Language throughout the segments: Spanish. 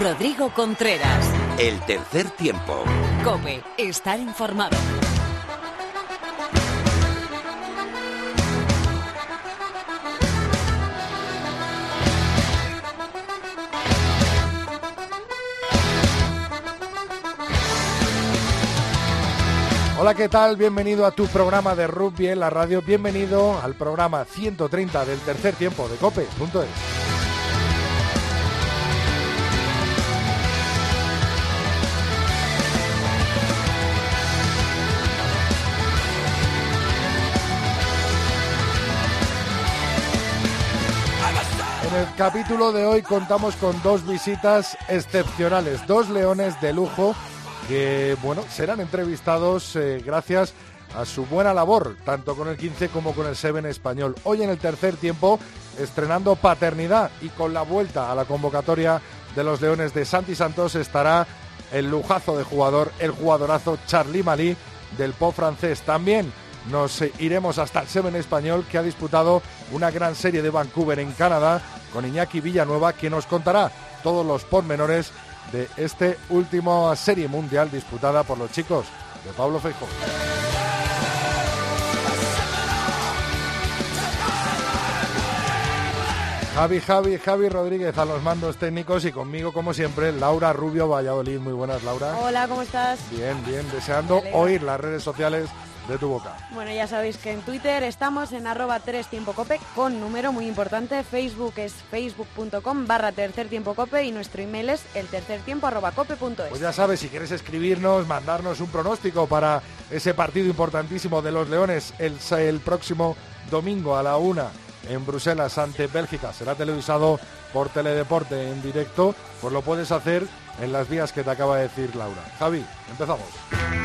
Rodrigo Contreras. El tercer tiempo. Cope, estar informado. Hola, ¿qué tal? Bienvenido a tu programa de rugby en la radio. Bienvenido al programa 130 del tercer tiempo de cope.es. capítulo de hoy contamos con dos visitas excepcionales, dos leones de lujo que bueno, serán entrevistados eh, gracias a su buena labor, tanto con el 15 como con el 7 español. Hoy en el tercer tiempo, estrenando paternidad y con la vuelta a la convocatoria de los Leones de Santi Santos estará el lujazo de jugador, el jugadorazo Charlie Malí del Po francés. También nos iremos hasta el 7 español que ha disputado una gran serie de Vancouver en Canadá con Iñaki Villanueva que nos contará todos los pormenores de este último serie mundial disputada por los chicos de Pablo Feijóo. Javi, Javi, Javi Rodríguez a los mandos técnicos y conmigo, como siempre, Laura Rubio Valladolid. Muy buenas, Laura. Hola, ¿cómo estás? Bien, bien, deseando oír las redes sociales de tu boca. Bueno, ya sabéis que en Twitter estamos en arroba 3 tiempo cope con número muy importante. Facebook es facebook.com barra tercer tiempo cope y nuestro email es el tercer tiempo arroba cope.es. Pues ya sabes, si quieres escribirnos, mandarnos un pronóstico para ese partido importantísimo de los Leones el, el próximo domingo a la una en Bruselas ante Bélgica. Será televisado por Teledeporte en directo, pues lo puedes hacer en las vías que te acaba de decir Laura. Javi, empezamos.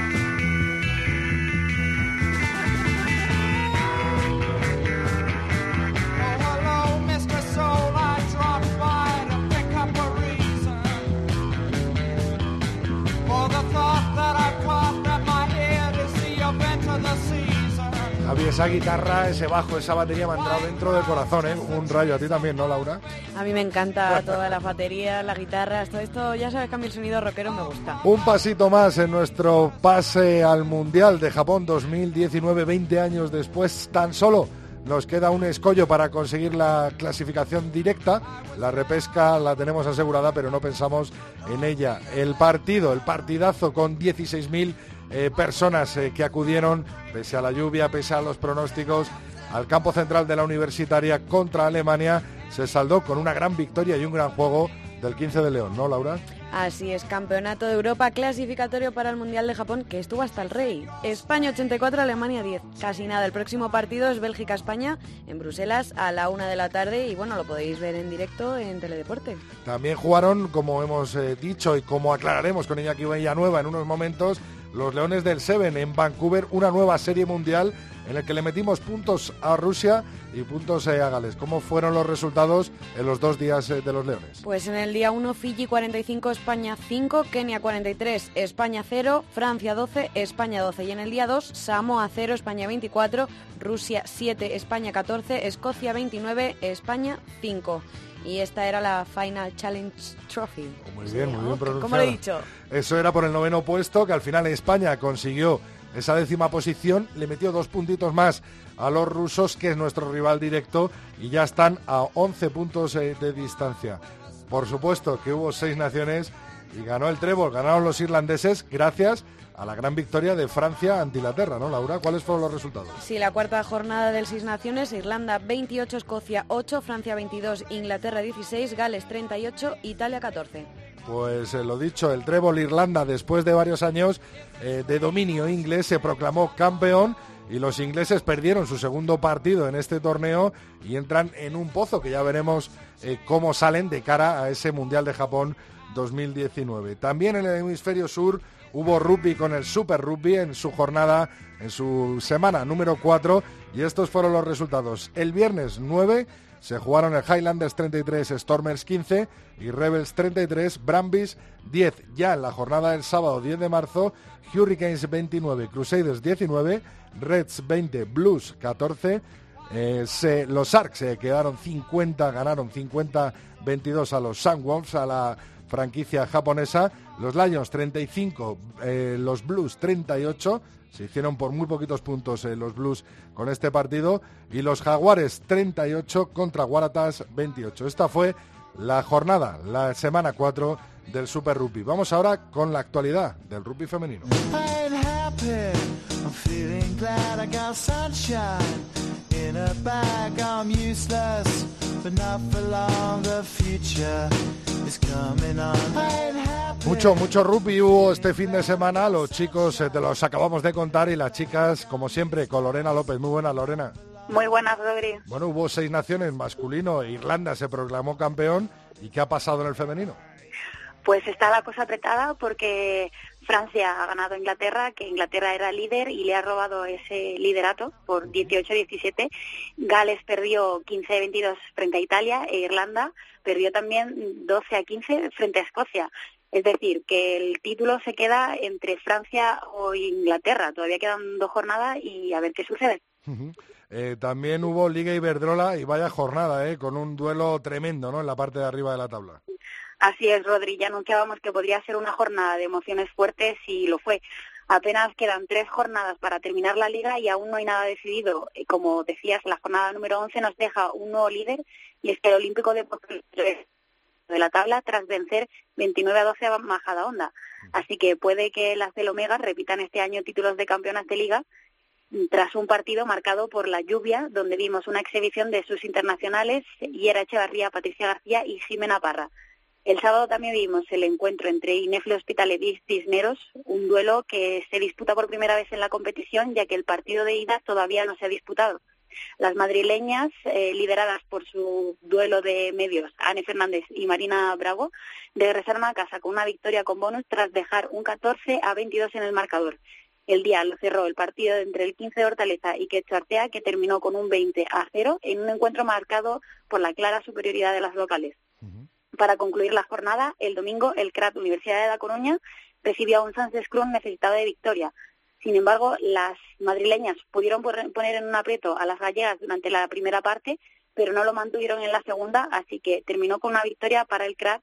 Esa guitarra, ese bajo, esa batería me ha entrado dentro del corazón, ¿eh? Un rayo. A ti también, ¿no, Laura? A mí me encanta toda la batería, la guitarra, todo esto, ya sabes que a mí el sonido rockero me gusta. Un pasito más en nuestro pase al Mundial de Japón 2019, 20 años después, tan solo nos queda un escollo para conseguir la clasificación directa. La repesca la tenemos asegurada, pero no pensamos en ella. El partido, el partidazo con 16.000 eh, personas eh, que acudieron, pese a la lluvia, pese a los pronósticos, al campo central de la Universitaria contra Alemania, se saldó con una gran victoria y un gran juego del 15 de León, ¿no, Laura? Así es, Campeonato de Europa clasificatorio para el Mundial de Japón que estuvo hasta el Rey. España 84, Alemania 10. Casi nada, el próximo partido es Bélgica-España en Bruselas a la una de la tarde y bueno, lo podéis ver en directo en Teledeporte. También jugaron, como hemos eh, dicho y como aclararemos con Iñaki Nueva en unos momentos, los Leones del Seven en Vancouver, una nueva serie mundial en la que le metimos puntos a Rusia y puntos eh, a Gales. ¿Cómo fueron los resultados en los dos días eh, de los Leones? Pues en el día 1 Fiji 45, España 5, Kenia 43, España 0, Francia 12, España 12 y en el día 2 Samoa 0, España 24, Rusia 7, España 14, Escocia 29, España 5 y esta era la Final Challenge Trophy. Muy bien, muy bien pronunciado. ¿Cómo lo he dicho? Eso era por el noveno puesto, que al final España consiguió esa décima posición, le metió dos puntitos más a los rusos, que es nuestro rival directo, y ya están a 11 puntos eh, de distancia. Por supuesto que hubo seis naciones y ganó el trébol, ganaron los irlandeses gracias a la gran victoria de Francia ante Inglaterra, ¿no, Laura? ¿Cuáles fueron los resultados? Sí, la cuarta jornada del Seis Naciones, Irlanda 28, Escocia 8, Francia 22, Inglaterra 16, Gales 38, Italia 14. Pues eh, lo dicho, el trébol Irlanda, después de varios años eh, de dominio inglés, se proclamó campeón y los ingleses perdieron su segundo partido en este torneo y entran en un pozo que ya veremos eh, cómo salen de cara a ese Mundial de Japón 2019. También en el hemisferio sur hubo rugby con el Super Rugby en su jornada, en su semana número 4 y estos fueron los resultados. El viernes 9 se jugaron el Highlanders 33, Stormers 15 y Rebels 33, Brambis 10. Ya en la jornada del sábado 10 de marzo, Hurricanes 29, Crusaders 19, Reds 20, Blues 14. Eh, los Sharks se quedaron 50, ganaron 50-22 a los Sandwolves, a la franquicia japonesa. Los Lions 35, eh, los Blues 38. Se hicieron por muy poquitos puntos eh, los Blues con este partido. Y los Jaguares 38 contra Waratahs 28. Esta fue la jornada, la semana 4 del Super Rugby. Vamos ahora con la actualidad del rugby femenino. Mucho, mucho rugby hubo este fin de semana. Los chicos eh, te los acabamos de contar y las chicas, como siempre, con Lorena López. Muy buena, Lorena. Muy buenas, Rodri. Bueno, hubo seis naciones masculino. Irlanda se proclamó campeón. ¿Y qué ha pasado en el femenino? Pues está la cosa apretada porque Francia ha ganado a Inglaterra, que Inglaterra era líder y le ha robado ese liderato por 18-17. Gales perdió 15-22 frente a Italia e Irlanda perdió también 12-15 frente a Escocia. Es decir, que el título se queda entre Francia o Inglaterra. Todavía quedan dos jornadas y a ver qué sucede. Eh, también hubo Liga Iberdrola y vaya jornada, eh, con un duelo tremendo ¿no? en la parte de arriba de la tabla. Así es, Rodri. Ya anunciábamos que podría ser una jornada de emociones fuertes y lo fue. Apenas quedan tres jornadas para terminar la liga y aún no hay nada decidido. Eh, como decías, la jornada número 11 nos deja un nuevo líder y es que el Olímpico de de la tabla tras vencer 29 a 12 a Majada Onda. Así que puede que las del Omega repitan este año títulos de campeonas de liga tras un partido marcado por la lluvia, donde vimos una exhibición de sus internacionales, Yera Echevarría, Patricia García y Ximena Parra. El sábado también vimos el encuentro entre Inefle Hospitalet y Cisneros, un duelo que se disputa por primera vez en la competición, ya que el partido de ida todavía no se ha disputado. Las madrileñas, eh, lideradas por su duelo de medios, Anne Fernández y Marina Bravo, regresaron a casa con una victoria con bonus tras dejar un 14 a 22 en el marcador. El día lo cerró el partido entre el 15 de Hortaleza y Quecho Artea, que terminó con un 20 a 0 en un encuentro marcado por la clara superioridad de las locales. Para concluir la jornada, el domingo el CRAT Universidad de La Coruña recibió a un Sánchez Cruz necesitado de victoria. Sin embargo, las madrileñas pudieron poner en un aprieto a las gallegas durante la primera parte, pero no lo mantuvieron en la segunda, así que terminó con una victoria para el CRAT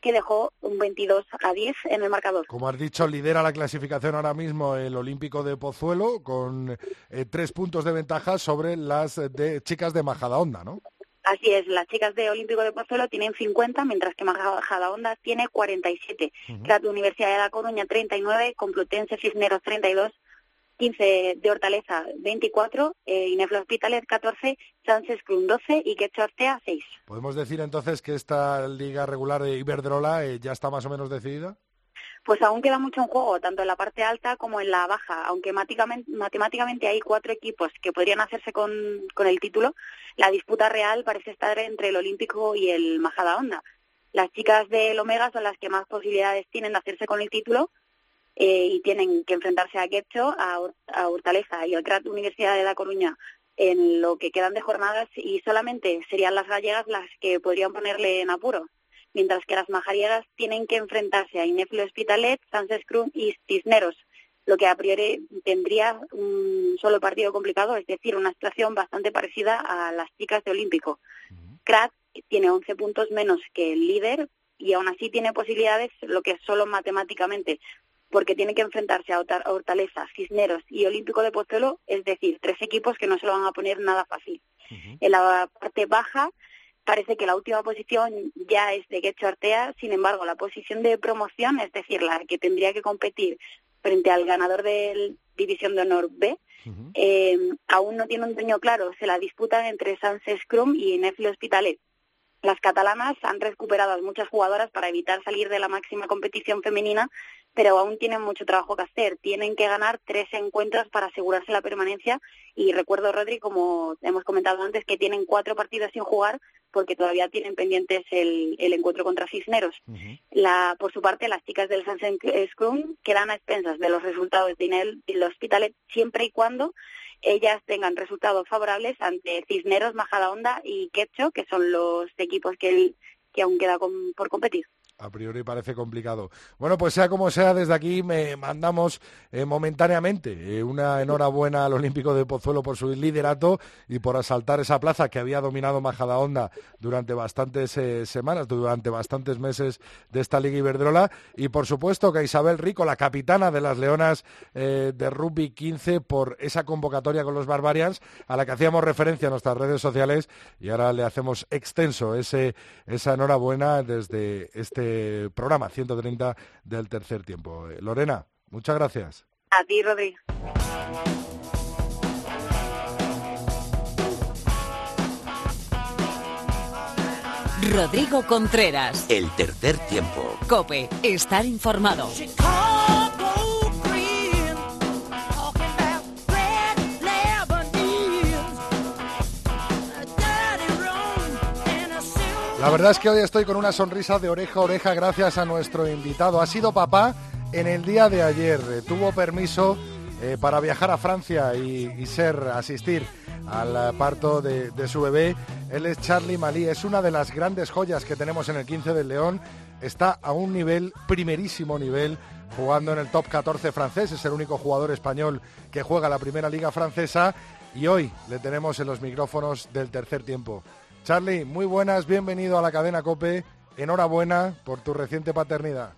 que dejó un 22 a 10 en el marcador. Como has dicho, lidera la clasificación ahora mismo el Olímpico de Pozuelo con eh, tres puntos de ventaja sobre las de chicas de Majadahonda, ¿no? Así es, las chicas de Olímpico de Pozuelo tienen 50, mientras que Majadahonda tiene 47. Uh Universidad de La Coruña 39, Complutense Cisneros 32, 15 de Hortaleza 24, eh, Ineflo Hospitalet 14, Sánchez Cruz 12 y Quecho Artea 6. ¿Podemos decir entonces que esta liga regular de Iberdrola eh, ya está más o menos decidida? Pues aún queda mucho en juego, tanto en la parte alta como en la baja. Aunque matemáticamente hay cuatro equipos que podrían hacerse con, el título, la disputa real parece estar entre el Olímpico y el Majadahonda. Las chicas del Omega son las que más posibilidades tienen de hacerse con el título eh, y tienen que enfrentarse a Quecho, a, a Hortaleza y al CRAT Universidad de La Coruña en lo que quedan de jornadas y solamente serían las gallegas las que podrían ponerle en apuro mientras que las majariegas tienen que enfrentarse a Ineflo Hospitalet, Sánchez Cruz y Cisneros, lo que a priori tendría un solo partido complicado, es decir, una situación bastante parecida a las chicas de Olímpico. Krat tiene 11 puntos menos que el líder y aún así tiene posibilidades, lo que es solo matemáticamente, porque tiene que enfrentarse a Hortaleza, Cisneros y Olímpico de Pozuelo, es decir, tres equipos que no se lo van a poner nada fácil. En la parte baja Parece que la última posición ya es de Quecho Artea, sin embargo, la posición de promoción, es decir, la que tendría que competir frente al ganador de División de Honor B, eh, aún no tiene un dueño claro. Se la disputan entre Sánchez Crum y Nefle Hospitalet. Las catalanas han recuperado a muchas jugadoras para evitar salir de la máxima competición femenina, pero aún tienen mucho trabajo que hacer. Tienen que ganar tres encuentros para asegurarse la permanencia y recuerdo, Rodri, como hemos comentado antes, que tienen cuatro partidos sin jugar porque todavía tienen pendientes el, encuentro contra Cisneros. la, por su parte, las chicas del Sansen Scrum quedan a expensas de los resultados de el Hospitalet siempre y cuando ellas tengan resultados favorables ante Cisneros, Majadahonda y Quecho, que son los equipos que, que aún queda por competir. A priori parece complicado. Bueno, pues sea como sea, desde aquí me mandamos eh, momentáneamente eh, una enhorabuena al Olímpico de Pozuelo por su liderato y por asaltar esa plaza que había dominado Majadahonda durante bastantes eh, semanas, durante bastantes meses de esta Liga Iberdrola. Y por supuesto que Isabel Rico, la capitana de las Leonas de Rugby 15, por esa convocatoria con los Barbarians, a la que hacíamos referencia en nuestras redes sociales y ahora le hacemos extenso ese, esa enhorabuena desde este programa 130 del tercer tiempo. Eh, Lorena, muchas gracias. A ti, Rodri. Rodrigo Contreras. El tercer tiempo. Cope, estar informado. La verdad es que hoy estoy con una sonrisa de oreja a oreja gracias a nuestro invitado. Ha sido papá en el día de ayer. Eh, tuvo permiso eh, para viajar a Francia y, ser, asistir al parto de, su bebé. Él es Charlie Malí, es una de las grandes joyas que tenemos en el 15 del León. Está a un nivel, primerísimo nivel, jugando en el top 14 francés. Es el único jugador español que juega la primera liga francesa. Y hoy le tenemos en los micrófonos del tercer tiempo. Charlie, muy buenas, bienvenido a la cadena Cope. Enhorabuena por tu reciente paternidad.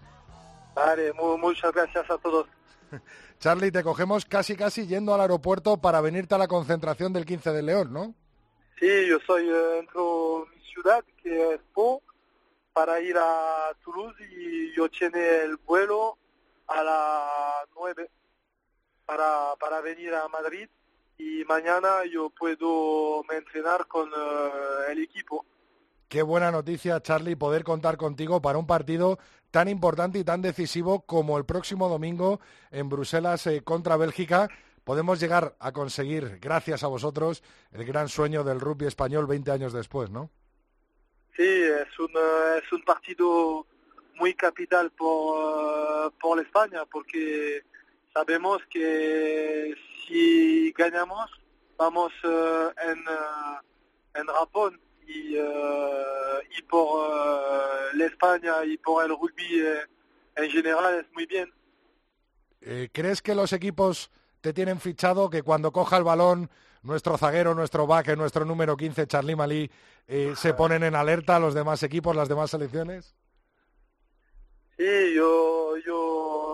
Vale, muchas gracias a todos. Charlie, te cogemos casi casi yendo al aeropuerto para venirte a la concentración del 15 de León, ¿no? Sí, yo soy eh, dentro de mi ciudad, que es Po, para ir a Toulouse y yo tiene el vuelo a las 9 para, para venir a Madrid y mañana yo puedo entrenar con eh, el equipo. Qué buena noticia, Charlie, poder contar contigo para un partido tan importante y tan decisivo como el próximo domingo en Bruselas eh, contra Bélgica. Podemos llegar a conseguir, gracias a vosotros, el gran sueño del rugby español 20 años después, ¿no? Sí, es un, eh, es un partido muy capital por, por España, porque sabemos que si ganamos, vamos eh, en, uh, en Japón y, uh, y por la España y por el rugby en general es muy bien. ¿Crees que los equipos te tienen fichado que cuando coja el balón nuestro zaguero, nuestro back, nuestro número 15, Charlie Malí, se ponen en alerta los demás equipos, las demás selecciones? Sí, yo, yo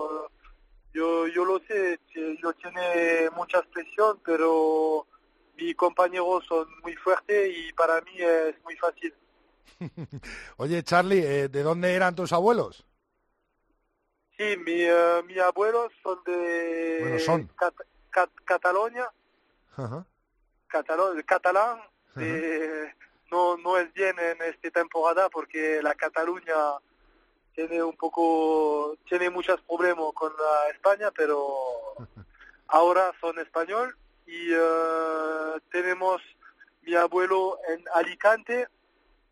yo, yo lo sé, yo tiene mucha presión, pero mis compañeros son muy fuertes y para mí es muy fácil. Oye, Charlie, eh, ¿de dónde eran tus abuelos? Sí, mi, uh, mis abuelos son de bueno, son. Cat Cat Cataluña, catalán. no, no es bien en esta temporada porque la Cataluña tiene un poco, tiene muchos problemas con la España, pero ahora son español y uh, tenemos mi abuelo en Alicante,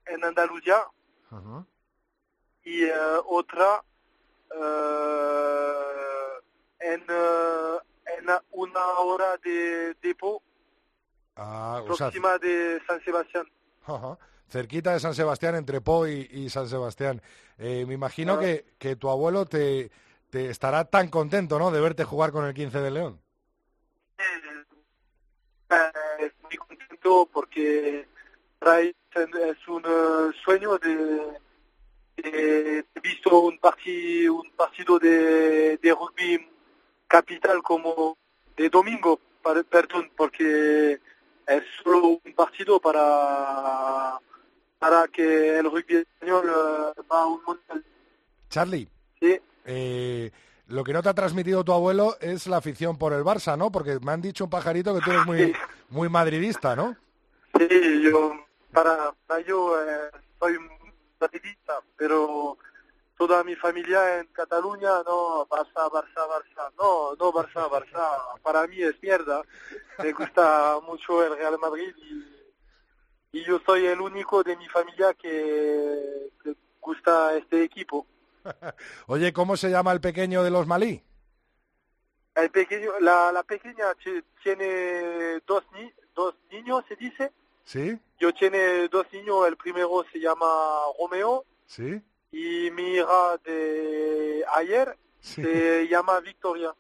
en Andalucía, uh -huh. y uh, otra en, en una hora de Depot, ah, próxima o sea... de San Sebastián. Cerquita de San Sebastián, entre Po y, San Sebastián. Eh, me imagino que, que, tu abuelo te, te, estará tan contento, ¿no?, de verte jugar con el 15 de León. Eh, muy contento porque es un uh, sueño de, de visto un, parti, un partido de, de rugby capital como de domingo, perdón, porque es solo un partido para para que el rugby español uh, va a un mundial. Charlie. Sí. Eh, lo que no te ha transmitido tu abuelo es la afición por el Barça, ¿no? Porque me han dicho un pajarito que tú eres muy, sí. muy madridista, ¿no? Sí, yo, para, para yo eh, soy madridista, pero toda mi familia en Cataluña, no, Barça, Barça, Barça, no, no, Barça, Barça, para mí es mierda. Me gusta mucho el Real Madrid y y yo soy el único de mi familia que, que gusta este equipo. Oye, ¿cómo se llama el pequeño de los Malí? El pequeño, la, la pequeña tiene dos, ni, dos niños, se dice. Sí. Yo tiene dos niños, el primero se llama Romeo. Sí. y mi hija de ayer se llama Victoria.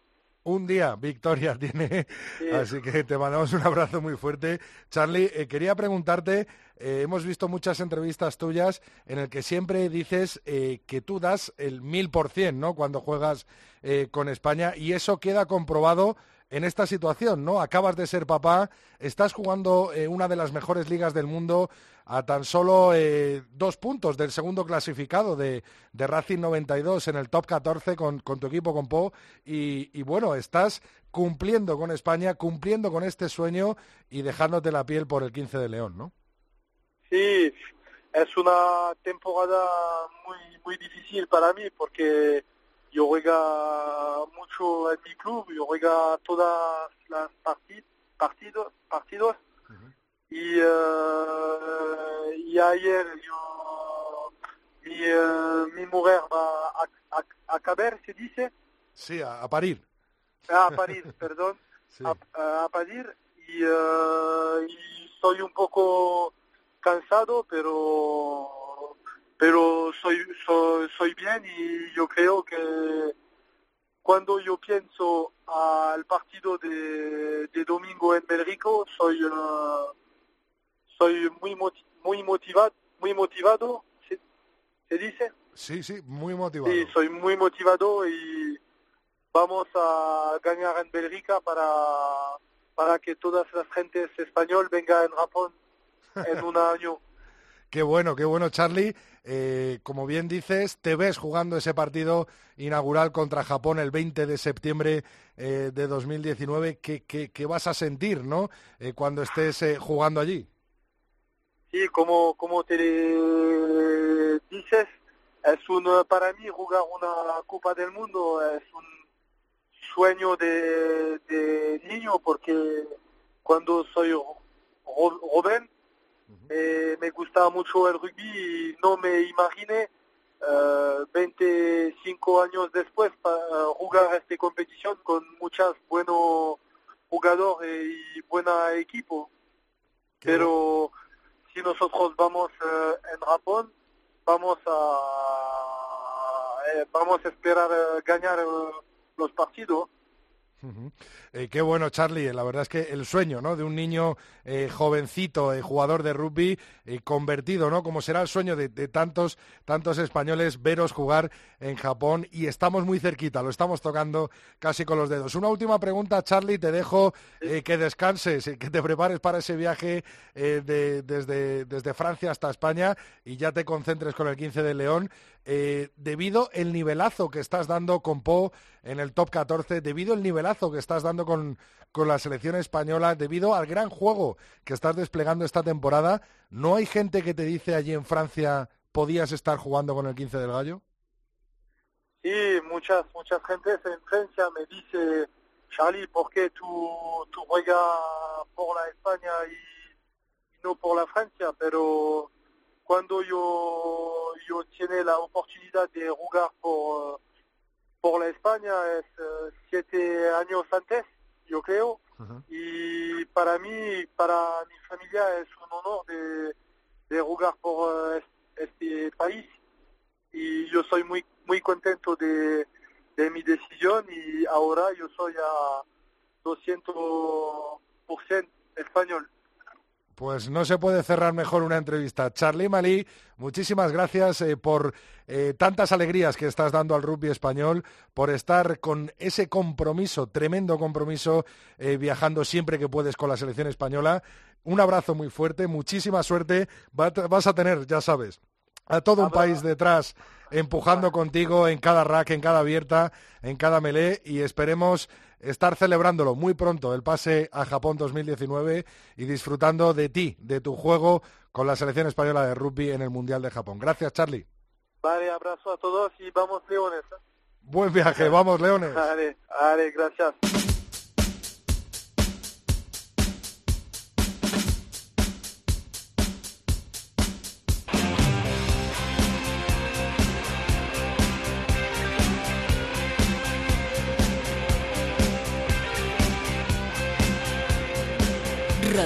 Un día, Victoria tiene. Así que te mandamos un abrazo muy fuerte. Charlie, eh, quería preguntarte, eh, hemos visto muchas entrevistas tuyas en el que siempre dices eh, que tú das el mil por cien, ¿no? Cuando juegas con España y eso queda comprobado en esta situación, ¿no? Acabas de ser papá, estás jugando una de las mejores ligas del mundo, a tan solo eh, dos puntos del segundo clasificado de, Racing 92 en el top 14 con, tu equipo, con Po. Y, bueno, estás cumpliendo con España, cumpliendo con este sueño y dejándote la piel por el 15 de León, ¿no? Sí, es una temporada muy difícil para mí porque yo juego mucho en mi club, yo juego todas las partidos, partidos y, uh, y ayer yo, mi, uh, mi mujer va a, a, a, caber, se dice. Sí, a, a parir. Ah, a parir, perdón. Sí. A, a, parir y, uh, y soy un poco cansado, pero pero soy, soy, soy bien y yo creo que cuando yo pienso al partido de, de domingo en Belrico, soy uh, soy muy muy motivado, muy motivado, ¿se, ¿se, dice? Sí, sí, muy motivado. Sí, soy muy motivado y vamos a ganar en Bélgica para, para que todas las gentes españolas vengan en Japón en un año. Qué bueno, qué bueno, Charlie. Eh, como bien dices, te ves jugando ese partido inaugural contra Japón el 20 de septiembre eh, de 2019. ¿Qué, qué, qué vas a sentir no? Eh, cuando estés jugando allí? Sí, como, como te dices, es un, para mí jugar una Copa del Mundo es un sueño de, de niño porque cuando soy joven eh, me gustaba mucho el rugby y no me imaginé uh, 25 años después para jugar esta competición con muchos buenos jugadores y buen equipo. Pero si nosotros vamos uh, en Japón, vamos a eh, vamos a esperar uh, ganar los partidos. Eh, qué bueno, Charlie. La verdad es que el sueño ¿no? de un niño eh, jovencito, eh, jugador de rugby, eh, convertido, ¿no? como será el sueño de, tantos, tantos españoles, veros jugar en Japón. Y estamos muy cerquita, lo estamos tocando casi con los dedos. Una última pregunta, Charlie. Te dejo eh, que descanses, que te prepares para ese viaje eh, de, desde, desde Francia hasta España y ya te concentres con el 15 de León. Eh, debido el nivelazo que estás dando con Po en el top 14, debido el nivelazo que estás dando con, con la selección española, debido al gran juego que estás desplegando esta temporada, ¿no hay gente que te dice allí en Francia podías estar jugando con el 15 del Gallo? Sí, muchas, muchas gentes en Francia me dice, Charlie, ¿por qué tú, tú juegas por la España y, y no por la Francia? Pero cuando yo, yo tiene la oportunidad de jugar por, por la España es uh, siete años antes, yo creo. Uh -huh. Y para mí, para mi familia es un honor de, de jugar por uh, este país. Y yo soy muy, muy contento de, de mi decisión y ahora yo soy a 200% español. Pues no se puede cerrar mejor una entrevista. Charlie Malí, muchísimas gracias eh, por eh, tantas alegrías que estás dando al rugby español, por estar con ese compromiso, tremendo compromiso, eh, viajando siempre que puedes con la selección española. Un abrazo muy fuerte, muchísima suerte. Va, vas a tener, ya sabes, a todo un país detrás empujando contigo en cada rack, en cada abierta, en cada melee y esperemos estar celebrándolo muy pronto el pase a Japón 2019 y disfrutando de ti, de tu juego con la selección española de rugby en el Mundial de Japón. Gracias, Charlie. Vale, abrazo a todos y vamos, Leones. ¿eh? Buen viaje, vamos, Leones. Vale, vale, gracias.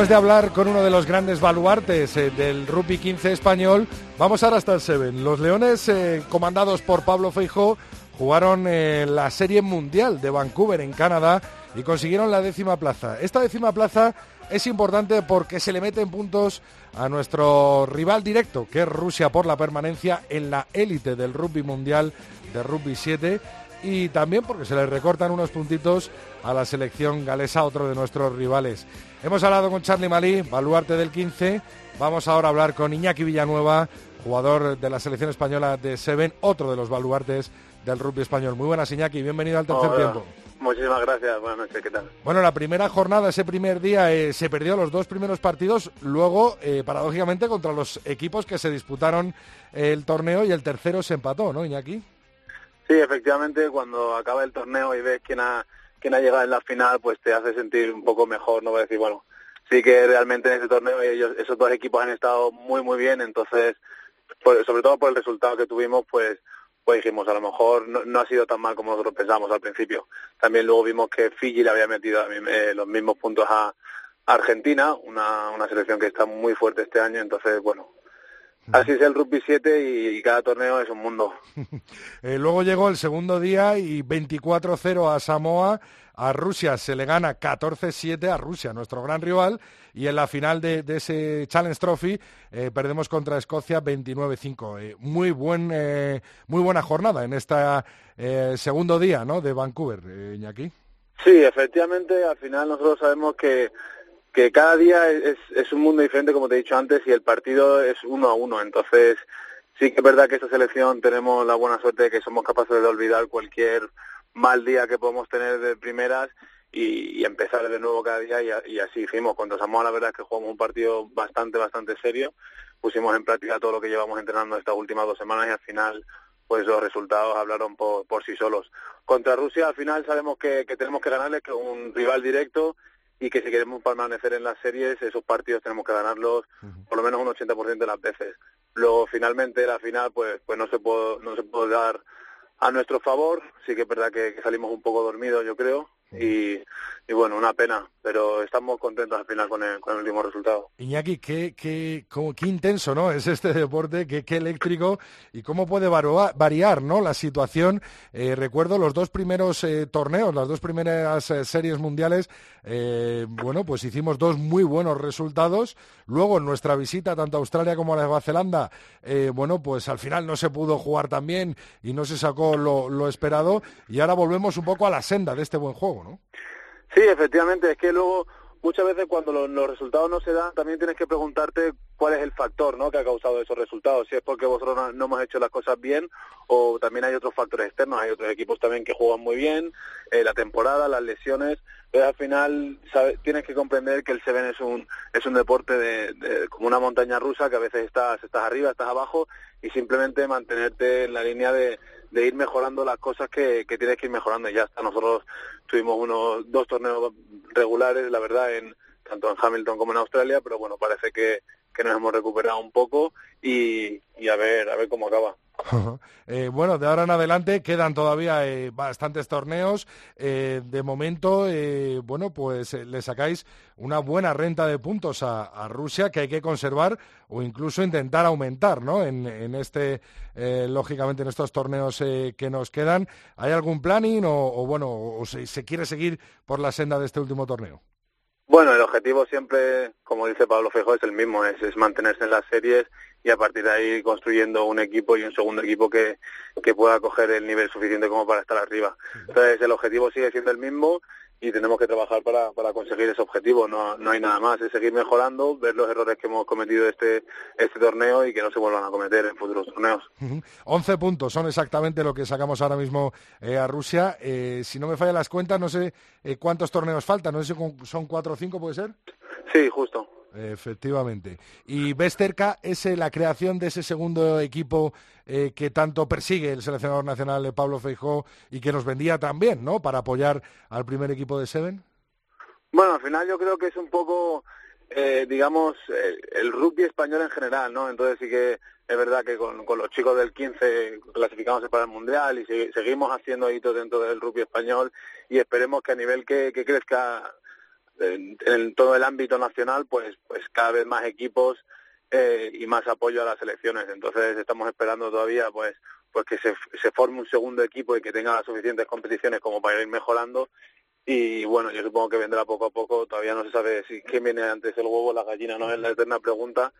Después de hablar con uno de los grandes baluartes eh, del rugby 15 español, vamos ahora hasta el Seven. Los Leones, eh, comandados por Pablo Feijó, jugaron eh, la Serie Mundial de Vancouver en Canadá y consiguieron la décima plaza. Esta décima plaza es importante porque se le meten puntos a nuestro rival directo, que es Rusia por la permanencia en la élite del rugby mundial de rugby 7 y también porque se le recortan unos puntitos a la selección galesa, otro de nuestros rivales. Hemos hablado con Charlie Malí, baluarte del 15. Vamos ahora a hablar con Iñaki Villanueva, jugador de la selección española de Seven, otro de los baluartes del rugby español. Muy buenas, Iñaki, bienvenido al tercer tiempo. Muchísimas gracias, buenas noches, ¿qué tal? Bueno, la primera jornada, ese primer día, eh, se perdió los dos primeros partidos, luego, eh, paradójicamente, contra los equipos que se disputaron el torneo y el tercero se empató, ¿no, Iñaki? Sí, efectivamente, cuando acaba el torneo y ves quién ha, quién ha llegado en la final, pues te hace sentir un poco mejor, ¿no? Voy a decir, bueno, sí que realmente en ese torneo ellos, esos dos equipos han estado muy, muy bien, entonces, sobre todo por el resultado que tuvimos, pues pues dijimos, a lo mejor no, ha sido tan mal como nosotros pensamos al principio. También luego vimos que Fiji le había metido eh, los mismos puntos a, Argentina, una, una selección que está muy fuerte este año, entonces, bueno, Así es el rugby 7 y, cada torneo es un mundo. Eh, luego llegó el segundo día y 24-0 a Samoa. A Rusia se le gana 14-7 a Rusia, nuestro gran rival. Y en la final de, ese Challenge Trophy eh, perdemos contra Escocia 29-5. Eh, muy, buen, muy buena jornada en este segundo día ¿no? de Vancouver, Iñaki. Sí, efectivamente, al final nosotros sabemos que que cada día es, un mundo diferente, como te he dicho antes, y el partido es uno a uno. Entonces, sí que es verdad que esta selección tenemos la buena suerte de que somos capaces de olvidar cualquier mal día que podemos tener de primeras y, empezar de nuevo cada día y, así hicimos. Cuando Samoa la verdad es que jugamos un partido bastante, bastante serio, pusimos en práctica todo lo que llevamos entrenando estas últimas dos semanas y al final pues los resultados hablaron por, por sí solos. Contra Rusia al final sabemos que, que tenemos que ganarles, que es un rival directo y que si queremos permanecer en las series, esos partidos tenemos que ganarlos por lo menos un 80% de las veces. Luego, finalmente, la final, pues, pues no se puede, no se puede dar a nuestro favor. Sí que es verdad que salimos un poco dormidos, yo creo, y, bueno, una pena, pero estamos contentos al final con el, con el último resultado. Iñaki, qué, qué, qué intenso ¿no? es este deporte, qué, qué eléctrico y cómo puede variar ¿no? la situación. Eh, recuerdo los dos primeros eh, torneos, las dos primeras eh, series mundiales, bueno, pues hicimos dos muy buenos resultados. Luego en nuestra visita tanto a Australia como a Nueva Zelanda, bueno, pues al final no se pudo jugar tan bien y no se sacó lo, lo esperado y ahora volvemos un poco a la senda de este buen juego. Sí, efectivamente, es que luego muchas veces cuando los, resultados no se dan, también tienes que preguntarte cuál es el factor ¿no? que ha causado esos resultados. Si es porque vosotros no, hemos hecho las cosas bien o también hay otros factores externos. Hay otros equipos también que juegan muy bien, eh, la temporada, las lesiones. Pero al final tienes que comprender que el Seven es un, es un deporte de, como una montaña rusa que a veces estás, estás arriba, estás abajo y simplemente mantenerte en la línea de, de ir mejorando las cosas que, que tienes que ir mejorando y ya está. Nosotros tuvimos unos dos torneos regulares, la verdad, en tanto en Hamilton como en Australia, pero bueno, parece que, que nos hemos recuperado un poco y, y a ver a ver cómo acaba. Eh, bueno, de ahora en adelante quedan todavía eh, bastantes torneos. Eh, de momento, bueno, pues le sacáis una buena renta de puntos a, Rusia que hay que conservar o incluso intentar aumentar, ¿no? En, este, lógicamente, en estos torneos que nos quedan. ¿Hay algún planning o, bueno, o se, quiere seguir por la senda de este último torneo? Bueno, el objetivo siempre, como dice Pablo Fejo, es el mismo, es mantenerse en las series y a partir de ahí construyendo un equipo y un segundo equipo que, que pueda coger el nivel suficiente como para estar arriba. Entonces el objetivo sigue siendo el mismo y tenemos que trabajar para, para conseguir ese objetivo. No, no hay nada más, es seguir mejorando, ver los errores que hemos cometido este, este torneo y que no se vuelvan a cometer en futuros torneos. 11 puntos son exactamente lo que sacamos ahora mismo eh, a Rusia. Eh, si no me fallan las cuentas, no sé eh, cuántos torneos faltan, no sé si son cuatro o cinco, ¿puede ser? Sí, justo. Efectivamente. ¿Y ves cerca ese, la creación de ese segundo equipo eh, que tanto persigue el seleccionador nacional de Pablo Feijó y que nos vendía también, ¿no? Para apoyar al primer equipo de Seven. Bueno, al final yo creo que es un poco, eh, digamos, el, rugby español en general, ¿no? Entonces sí que es verdad que con, los chicos del 15 clasificamos para el Mundial y seguimos haciendo hitos dentro del rugby español y esperemos que a nivel que crezca en, todo el ámbito nacional, pues, pues cada vez más equipos eh, y más apoyo a las selecciones. Entonces estamos esperando todavía, pues, pues que se, forme un segundo equipo y que tenga las suficientes competiciones como para ir mejorando y bueno, yo supongo que vendrá poco a poco, todavía no se sabe si quién viene antes el huevo o la gallina, no es la eterna pregunta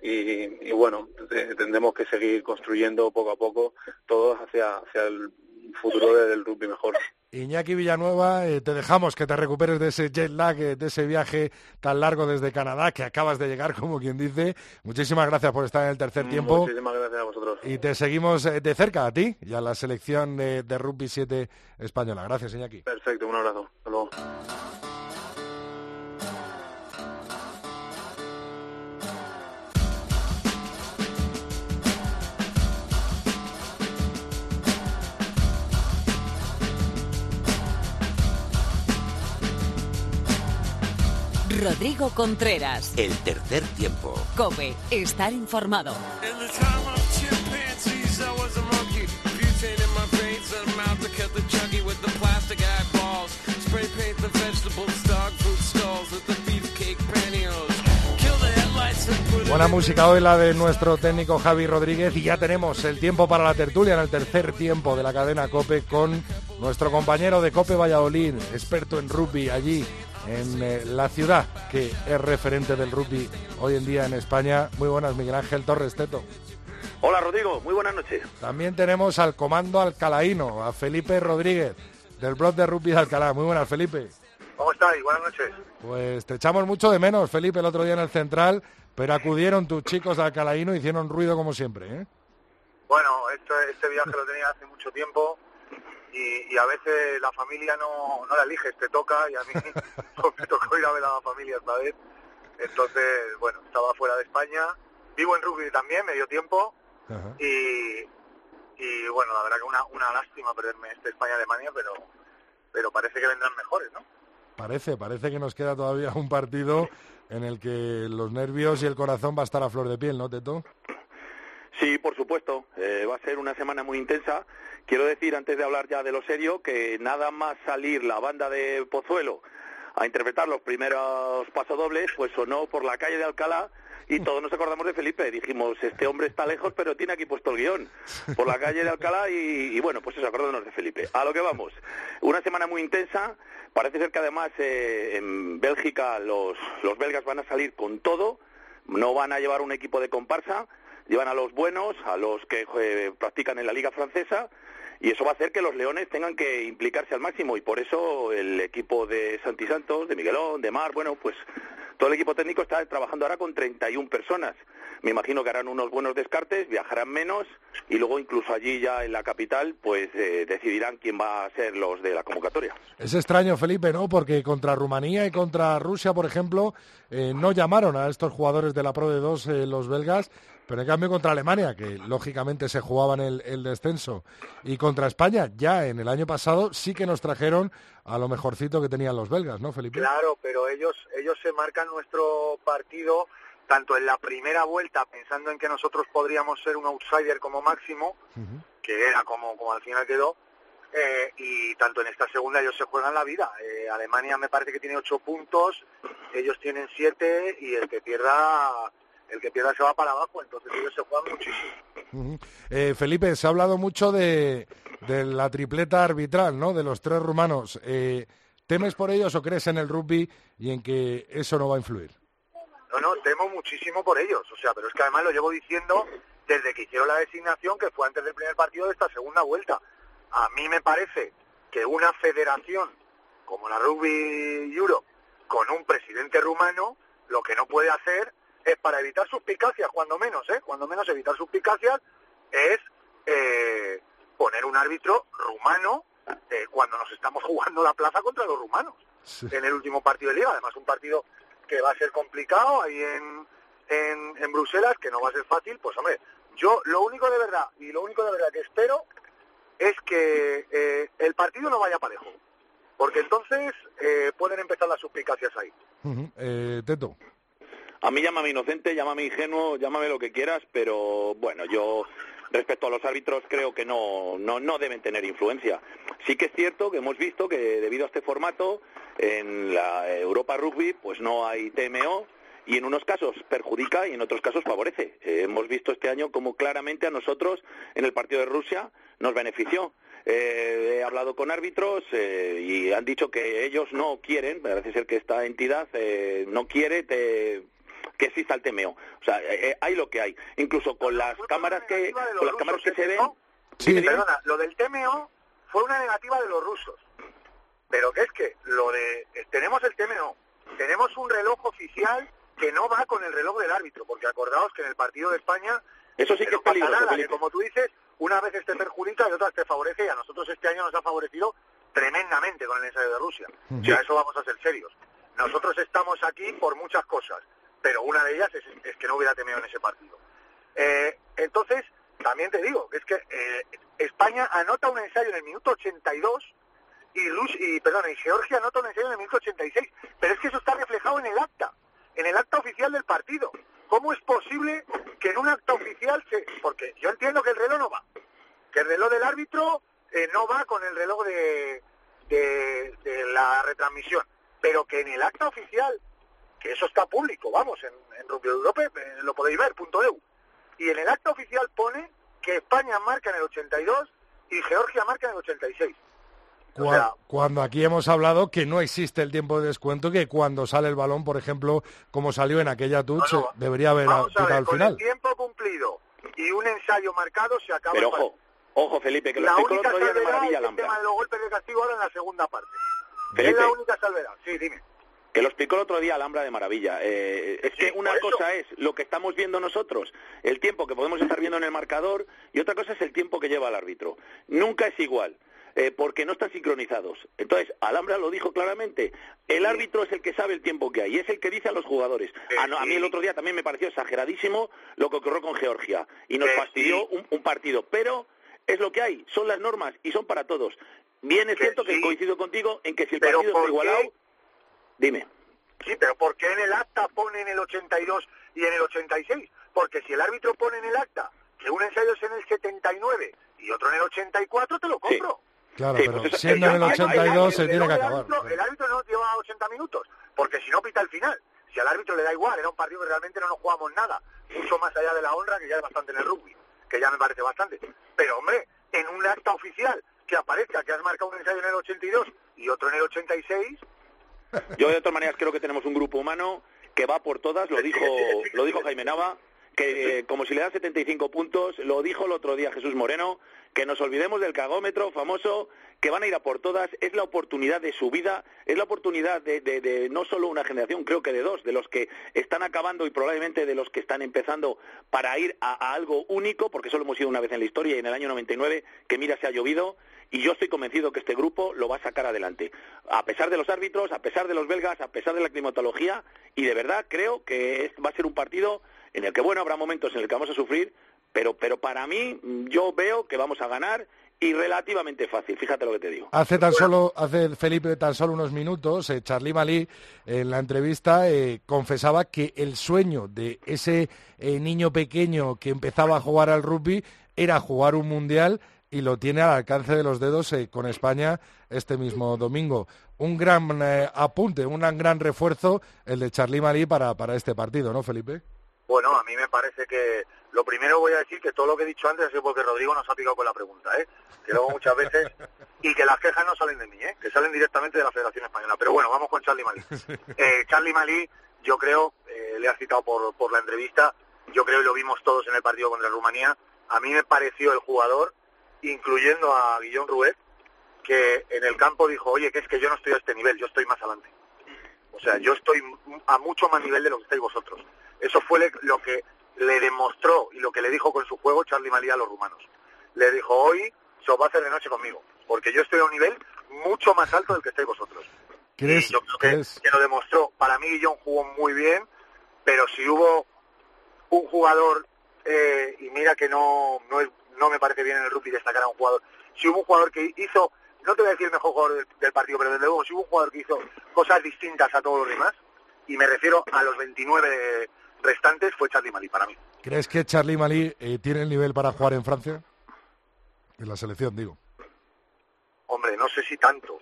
y, bueno, tendremos que seguir construyendo poco a poco todos hacia, hacia el futuro del rugby mejor. Iñaki Villanueva, eh, te dejamos que te recuperes de ese jet lag, eh, de ese viaje tan largo desde Canadá que acabas de llegar, como quien dice. Muchísimas gracias por estar en el tercer tiempo. Muchísimas gracias a vosotros. Y te seguimos eh, de cerca a ti y a la selección de, de Rugby 7 española. Gracias, Iñaki. Perfecto, un abrazo. Hasta luego. Rodrigo Contreras. El tercer tiempo. Cope, estar informado. Buena música hoy la de nuestro técnico Javi Rodríguez y ya tenemos el tiempo para la tertulia en el tercer tiempo de la cadena Cope con nuestro compañero de Cope Valladolid, experto en rugby allí en eh, la ciudad que es referente del rugby hoy en día en España. Muy buenas, Miguel Ángel Torres Teto. Hola Rodrigo, muy buenas noches. También tenemos al comando alcalaíno, a Felipe Rodríguez, del blog de rugby de Alcalá. Muy buenas, Felipe. ¿Cómo estáis? Buenas noches. Pues te echamos mucho de menos, Felipe, el otro día en el Central, pero acudieron tus chicos de Alcalaíno y hicieron ruido como siempre. ¿eh? Bueno, este viaje lo tenía hace mucho tiempo y, a veces la familia no, no la eliges, te toca y a mí pues me tocó ir a ver a la familia esta vez. Entonces, bueno, estaba fuera de España. Vivo en rugby también, medio tiempo. y, y bueno, la verdad que una, una lástima perderme este España-Alemania, pero, pero parece que vendrán mejores, ¿no? Parece, parece que nos queda todavía un partido en el que los nervios y el corazón va a estar a flor de piel, ¿no, Teto? Sí, por supuesto. Eh, va a ser una semana muy intensa Quiero decir, antes de hablar ya de lo serio, que nada más salir la banda de Pozuelo a interpretar los primeros pasodobles, pues sonó por la calle de Alcalá y todos nos acordamos de Felipe. Dijimos, este hombre está lejos, pero tiene aquí puesto el guion. Por la calle de Alcalá y, bueno, pues eso, acordándonos de Felipe. A lo que vamos. Una semana muy intensa. Parece ser que además eh, en Bélgica los, los belgas van a salir con todo. No van a llevar un equipo de comparsa. Llevan a los buenos, a los que eh, practican en la liga francesa y eso va a hacer que los leones tengan que implicarse al máximo y por eso el equipo de Santi Santos, de Miguelón, de Mar, bueno, pues todo el equipo técnico está trabajando ahora con 31 personas. Me imagino que harán unos buenos descartes, viajarán menos y luego incluso allí ya en la capital pues eh, decidirán quién va a ser los de la convocatoria. Es extraño, Felipe, ¿no? Porque contra Rumanía y contra Rusia, por ejemplo, eh, no llamaron a estos jugadores de la Pro de 2 eh, los belgas pero en cambio contra Alemania, que lógicamente se jugaban el, el, descenso, y contra España, ya en el año pasado, sí que nos trajeron a lo mejorcito que tenían los belgas, ¿no, Felipe? Claro, pero ellos, ellos se marcan nuestro partido tanto en la primera vuelta, pensando en que nosotros podríamos ser un outsider como máximo, que era como, como al final quedó, eh, y tanto en esta segunda ellos se juegan la vida. Eh, Alemania me parece que tiene ocho puntos, ellos tienen siete y el que pierda el que pierda se va para abajo, entonces ellos se juegan muchísimo. Eh, Felipe, se ha hablado mucho de, la tripleta arbitral, ¿no? De los tres rumanos. Eh, ¿Temes por ellos o crees en el rugby y en que eso no va a influir? No, no, temo muchísimo por ellos, o sea, pero es que además lo llevo diciendo desde que hicieron la designación, que fue antes del primer partido de esta segunda vuelta. A mí me parece que una federación como la Rugby Europe, con un presidente rumano, lo que no puede hacer es para evitar suspicacias, cuando menos, ¿eh? Cuando menos evitar suspicacias es eh, poner un árbitro rumano eh, cuando nos estamos jugando la plaza contra los rumanos en el último partido de liga. Además, un partido que va a ser complicado ahí en, en, Bruselas, que no va a ser fácil. Pues, hombre, yo lo único de verdad y lo único de verdad que espero es que eh, el partido no vaya parejo. Porque entonces pueden empezar las suspicacias ahí. Teto. A mí llámame inocente, llámame ingenuo, llámame lo que quieras, pero bueno, yo Respecto a los árbitros, creo que no, no, no deben tener influencia. Sí que es cierto que hemos visto que debido a este formato, en la Europa Rugby, pues no hay TMO, y en unos casos perjudica y en otros casos favorece. Eh, hemos visto este año como claramente a nosotros en el partido de Rusia nos benefició. Eh, he hablado con árbitros eh, y han dicho que ellos no quieren, parece ser que esta entidad no quiere que exista el TMO. O sea, hay lo que hay. Incluso con las cámaras que con las cámaras que se ven. Sí, perdona, lo del TMO fue una negativa de los rusos. Pero que es que lo de tenemos el TMO, tenemos un reloj oficial que no va con el reloj del árbitro, porque acordaos que en el partido de España eso sí que es peligroso, que como tú dices, una vez te perjudica y otra te favorece y a nosotros este año nos ha favorecido tremendamente con el ensayo de Rusia. Ya eso vamos a ser serios. Nosotros estamos aquí por muchas cosas, pero una de ellas es, que no hubiera temido en ese partido. Eh, entonces, también te digo, es que eh, España anota un ensayo en el minuto 82 y, Rus y, perdón, y Georgia anota un ensayo en el minuto 86, pero es que eso está reflejado en el acta en el acta oficial del partido. ¿Cómo es posible que en un acta oficial se... Porque yo entiendo que el reloj no va, que el reloj del árbitro eh, no va con el reloj de, de, la retransmisión, pero que en el acta oficial, que eso está público, vamos, en, en Rugby Europe eh, lo podéis ver, punto EU, y en el acta oficial pone que España marca en el 82 y Georgia marca en el 86 cuando aquí hemos hablado que no existe el tiempo de descuento, que cuando sale el balón, por ejemplo, como salió en aquella touch, debería haber al con final. El tiempo cumplido y un ensayo marcado se acaba. Pero ojo, ojo Felipe, que lo el otro día de maravilla el tema de los golpes de castigo ahora en la segunda parte. es la única salvedad. Sí, dime. Que lo explicó el otro día Alhambra de Maravilla. Eh, es que una cosa es lo que estamos viendo nosotros, el tiempo que podemos estar viendo en el marcador, y otra cosa es el tiempo que lleva el árbitro. Nunca es igual. Eh, porque no están sincronizados. Entonces, Alhambra lo dijo claramente, el árbitro es el que sabe el tiempo que hay, es el que dice a los jugadores. Ah, a mí el otro día también me pareció exageradísimo lo que ocurrió con Georgia y nos fastidió un, partido, pero es lo que hay, son las normas y son para todos. Bien es cierto que coincido contigo en que si el partido está igualado, dime. Sí, pero ¿por qué en el acta pone en el 82 y en el 86? Porque si el árbitro pone en el acta que un ensayo es en el 79 y otro en el 84, te lo compro. Claro, pero pues siendo en el 82 se tiene que acabar. el árbitro no lleva 80 minutos, porque si no pita el final. Si al árbitro le da igual, era un partido que realmente no nos jugamos nada, mucho más allá de la honra, que ya es bastante en el rugby, que ya me parece bastante. Pero hombre, en un acta oficial que aparezca que has marcado un ensayo en el 82 y otro en el 86... Yo de todas maneras creo que tenemos un grupo humano que va por todas, lo dijo, lo dijo Jaime Nava, que como si le dan 75 puntos, lo dijo el otro día Jesús Moreno, que nos olvidemos del cagómetro famoso, que van a ir a por todas, es la oportunidad de su vida, es la oportunidad de, no solo una generación, creo que de dos, de los que están acabando y probablemente de los que están empezando para ir a, algo único, porque solo hemos ido una vez en la historia y en el año 99, que mira, se ha llovido, y yo estoy convencido que este grupo lo va a sacar adelante. A pesar de los árbitros, a pesar de los belgas, a pesar de la climatología, y de verdad creo que va a ser un partido en el que, bueno, habrá momentos en el que vamos a sufrir, pero, pero para mí yo veo que vamos a ganar y relativamente fácil, fíjate lo que te digo. Hace tan solo, hace Felipe tan solo unos minutos, eh, Charlie Malí en la entrevista eh, confesaba que el sueño de ese eh, niño pequeño que empezaba a jugar al rugby era jugar un mundial y lo tiene al alcance de los dedos con España este mismo domingo. Un gran apunte, un gran refuerzo el de Charlie Malí para, para este partido, ¿no, Felipe? Bueno, a mí me parece que lo primero voy a decir que todo lo que he dicho antes ha sido porque Rodrigo nos ha picado con la pregunta, ¿eh? Que luego muchas veces... Y que las quejas no salen de mí, ¿eh? Que salen directamente de la Federación Española. Pero bueno, vamos con Charlie Malí. Eh, Charlie Malí, yo creo, eh, le ha citado por, por la entrevista, yo creo y lo vimos todos en el partido contra Rumanía, a mí me pareció el jugador, incluyendo a Guillón Ruet, que en el campo dijo, oye, que es que yo no estoy a este nivel, yo estoy más adelante. O sea, yo estoy a mucho más nivel de lo que estáis vosotros. Eso fue lo que le demostró y lo que le dijo con su juego Charlie Malía a los rumanos. Le dijo, hoy se os va a hacer de noche conmigo, porque yo estoy a un nivel mucho más alto del que estáis vosotros. ¿Crees, y yo creo que, lo demostró. Para mí Guillón jugó muy bien, pero si hubo un jugador, eh, y mira que no, no, no me parece bien en el rugby destacar a un jugador, si hubo un jugador que hizo, no te voy a decir el mejor jugador del, partido, pero desde luego si hubo un jugador que hizo cosas distintas a todos los demás, y me refiero a los 29 restantes fue Charlie Malí para mí. ¿Crees que Charlie Malí eh, tiene el nivel para jugar en Francia? En la selección, digo. Hombre, no sé si tanto.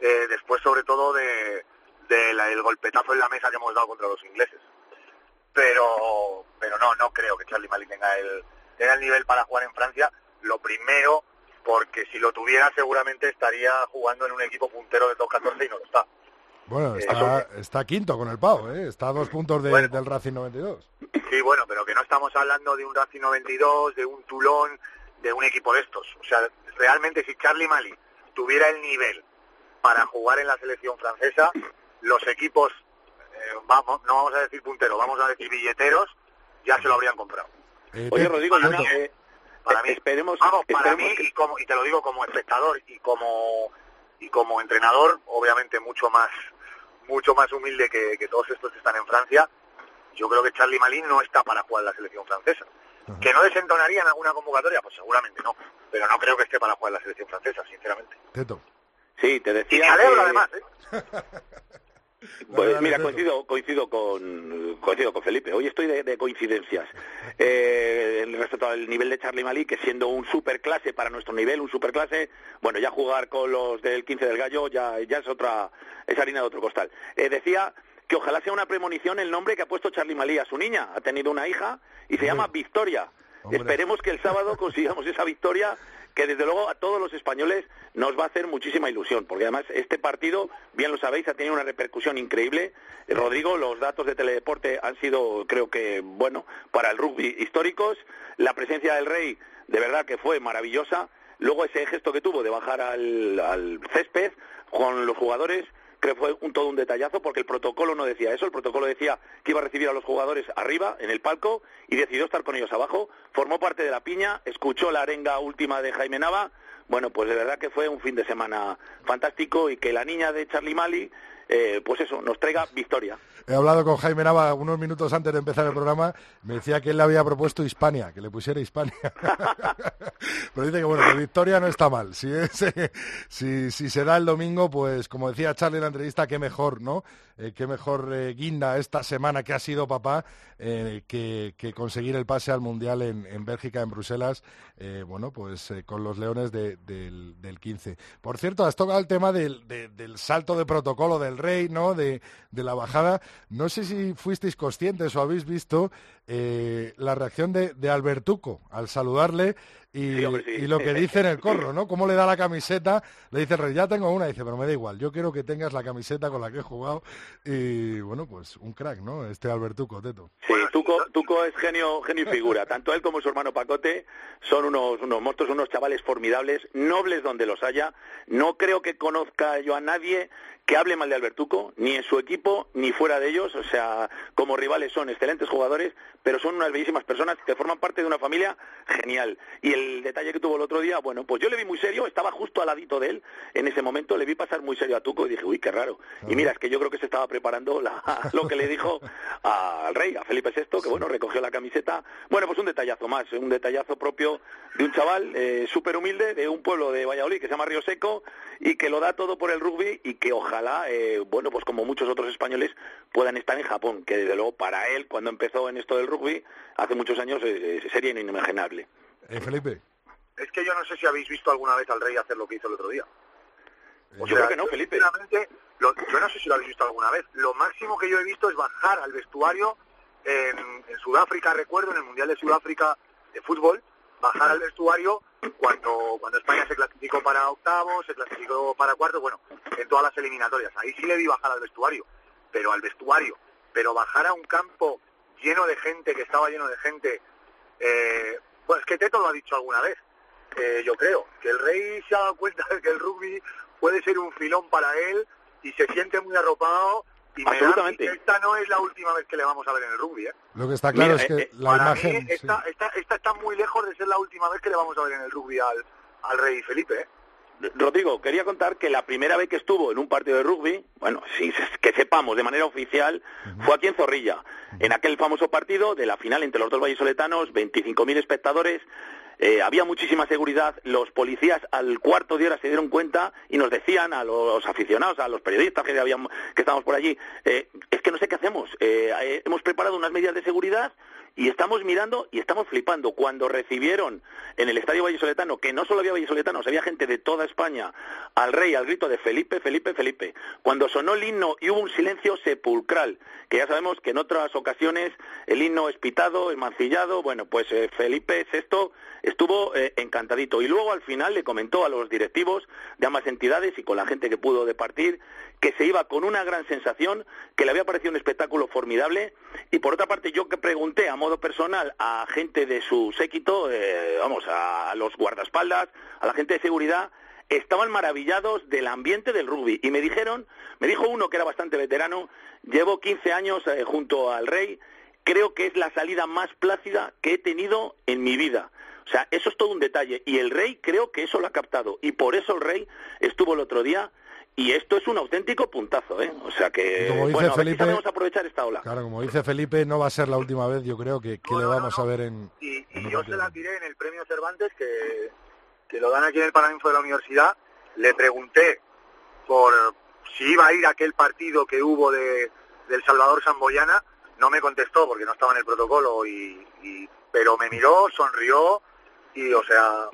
Eh, después, sobre todo, de, el golpetazo en la mesa que hemos dado contra los ingleses. Pero, pero no, no creo que Charlie Malí tenga el, tenga el nivel para jugar en Francia. Lo primero, porque si lo tuviera seguramente estaría jugando en un equipo puntero de 2-14 y no lo está. Bueno, está, está quinto con el Pau, ¿eh? está a dos puntos del Racing 92. Sí, bueno, pero que no estamos hablando de un Racing 92, de un Toulon, de un equipo de estos. O sea, realmente si Charlie Mali tuviera el nivel para jugar en la selección francesa, los equipos, eh, vamos, no vamos a decir punteros, vamos a decir billeteros, ya se lo habrían comprado. Eh, Oye, Rodrigo, yo para mí, esperemos, vamos, para mí y, como, y te lo digo como espectador y como y como entrenador, obviamente mucho más mucho más humilde que, todos estos que están en Francia, yo creo que Charlie Malin no está para jugar la selección francesa. ¿Que no desentonaría en alguna convocatoria? Pues seguramente no, pero no creo que esté para jugar la selección francesa, sinceramente. Teto. Sí, te decía. Y me alegro además, ¿eh? Pues mira, coincido, coincido con coincido con Felipe. Hoy estoy de, coincidencias. Eh, respecto al nivel de Charlie Malí, que siendo un superclase para nuestro nivel, un superclase, bueno, ya jugar con los del 15 del Gallo ya, ya es otra, es harina de otro costal. Eh, decía que ojalá sea una premonición el nombre que ha puesto Charlie Malí a su niña. Ha tenido una hija y se llama Victoria. Esperemos que el sábado consigamos esa victoria que desde luego a todos los españoles nos va a hacer muchísima ilusión, porque además este partido, bien lo sabéis, ha tenido una repercusión increíble. Eh, Rodrigo, los datos de Teledeporte han sido, creo que, bueno, para el rugby históricos. La presencia del Rey, de verdad que fue maravillosa. Luego ese gesto que tuvo de bajar al, al césped con los jugadores, que fue un, todo un detallazo porque el protocolo no decía eso, el protocolo decía que iba a recibir a los jugadores arriba, en el palco, y decidió estar con ellos abajo, formó parte de la piña, escuchó la arenga última de Jaime Nava, bueno, pues de verdad que fue un fin de semana fantástico y que la niña de Charlie Mali, eh, pues eso, nos traiga victoria. He hablado con Jaime Nava unos minutos antes de empezar el programa. Me decía que él le había propuesto Hispania, que le pusiera Hispania. Pero dice que bueno, que Victoria no está mal. Si, si, si se da el domingo, pues como decía Charlie en la entrevista, qué mejor, ¿no? Eh, qué mejor eh, guinda esta semana que ha sido papá eh, que, conseguir el pase al Mundial en, Bélgica, en Bruselas, bueno, pues con los Leones del, del, 15. Por cierto, has tocado el tema del, salto de protocolo del rey, ¿no? De, la bajada. No sé si fuisteis conscientes o habéis visto la reacción de, de, Albertuco al saludarle y, lo que dice en el corro, ¿no? Cómo le da la camiseta, le dice, Rey, ya tengo una, dice, pero me da igual, yo quiero que tengas la camiseta con la que he jugado y bueno, pues un crack, ¿no? Este Albertuco, Teto. Sí, Tuco, Tuco es genio, genio y figura, tanto él como su hermano Pacote son unos, unos monstruos, unos chavales formidables, nobles donde los haya, no creo que conozca yo a nadie que hable mal de Albertuco, ni en su equipo, ni fuera de ellos, o sea, como rivales son excelentes jugadores, pero son unas bellísimas personas que forman parte de una familia genial. Y el detalle que tuvo el otro día, bueno, pues yo le vi muy serio, estaba justo al ladito de él en ese momento, le vi pasar muy serio a Tuco y dije, uy, qué raro. Y mira, es que yo creo que se estaba preparando lo que le dijo al rey, a Felipe VI, que bueno, recogió la camiseta. Bueno, pues un detallazo más, un detallazo propio de un chaval eh, súper humilde de un pueblo de Valladolid que se llama Río Seco y que lo da todo por el rugby y que ojalá, eh, bueno, pues como muchos otros españoles puedan estar en Japón, que desde luego para él, cuando empezó en esto del rugby, hace muchos años, eh, sería inimaginable. Eh, Felipe. Es que yo no sé si habéis visto alguna vez al rey hacer lo que hizo el otro día. yo creo que no, Felipe. yo no sé si lo habéis visto alguna vez. Lo máximo que yo he visto es bajar al vestuario en, en Sudáfrica, recuerdo, en el Mundial de Sudáfrica de fútbol, bajar al vestuario cuando, cuando España se clasificó para octavos, se clasificó para cuartos, bueno, en todas las eliminatorias. Ahí sí le vi bajar al vestuario, pero al vestuario. Pero bajar a un campo lleno de gente, que estaba lleno de gente, eh, pues que Teto lo ha dicho alguna vez, eh, yo creo, que el rey se ha dado cuenta de que el rugby puede ser un filón para él y se siente muy arropado y Absolutamente. esta no es la última vez que le vamos a ver en el rugby. ¿eh? Lo que está claro es que eh, la imagen... esta, esta, está muy lejos de ser la última vez que le vamos a ver en el rugby al, al rey Felipe. ¿eh? Rodrigo, quería contar que la primera vez que estuvo en un partido de rugby, bueno, sí, que sepamos de manera oficial, fue aquí en Zorrilla, en aquel famoso partido de la final entre los dos vallisoletanos, 25.000 espectadores, eh, había muchísima seguridad, los policías al cuarto de hora se dieron cuenta y nos decían a los aficionados, a los periodistas que, habíamos, que estábamos por allí, eh, es que no sé qué hacemos, eh, hemos preparado unas medidas de seguridad y estamos mirando y estamos flipando. Cuando recibieron en el Estadio Vallesoletano, que no solo había vallesoletanos, había gente de toda España, al rey, al grito de Felipe, Felipe, Felipe. Cuando sonó el himno y hubo un silencio sepulcral, que ya sabemos que en otras ocasiones el himno es pitado, es mancillado, bueno, pues eh, Felipe VI estuvo eh, encantadito. Y luego al final le comentó a los directivos de ambas entidades y con la gente que pudo departir que se iba con una gran sensación, que le había parecido un espectáculo formidable. Y por otra parte, yo que pregunté a modo personal a gente de su séquito, eh, vamos, a los guardaespaldas, a la gente de seguridad, estaban maravillados del ambiente del rugby. Y me dijeron, me dijo uno que era bastante veterano, llevo 15 años eh, junto al rey, creo que es la salida más plácida que he tenido en mi vida. O sea, eso es todo un detalle. Y el rey creo que eso lo ha captado. Y por eso el rey estuvo el otro día y esto es un auténtico puntazo, ¿eh? O sea que, como dice bueno, Felipe, a aprovechar esta ola. Claro, como dice Felipe, no va a ser la última vez, yo creo, que, que le vamos a ver en... Y, yo se la tiré en el premio Cervantes, que, que lo dan aquí en el Paraninfo de la Universidad. Le pregunté por si iba a ir a aquel partido que hubo de, del Salvador Samboyana. No me contestó porque no estaba en el protocolo, y, y pero me miró, sonrió y, o sea,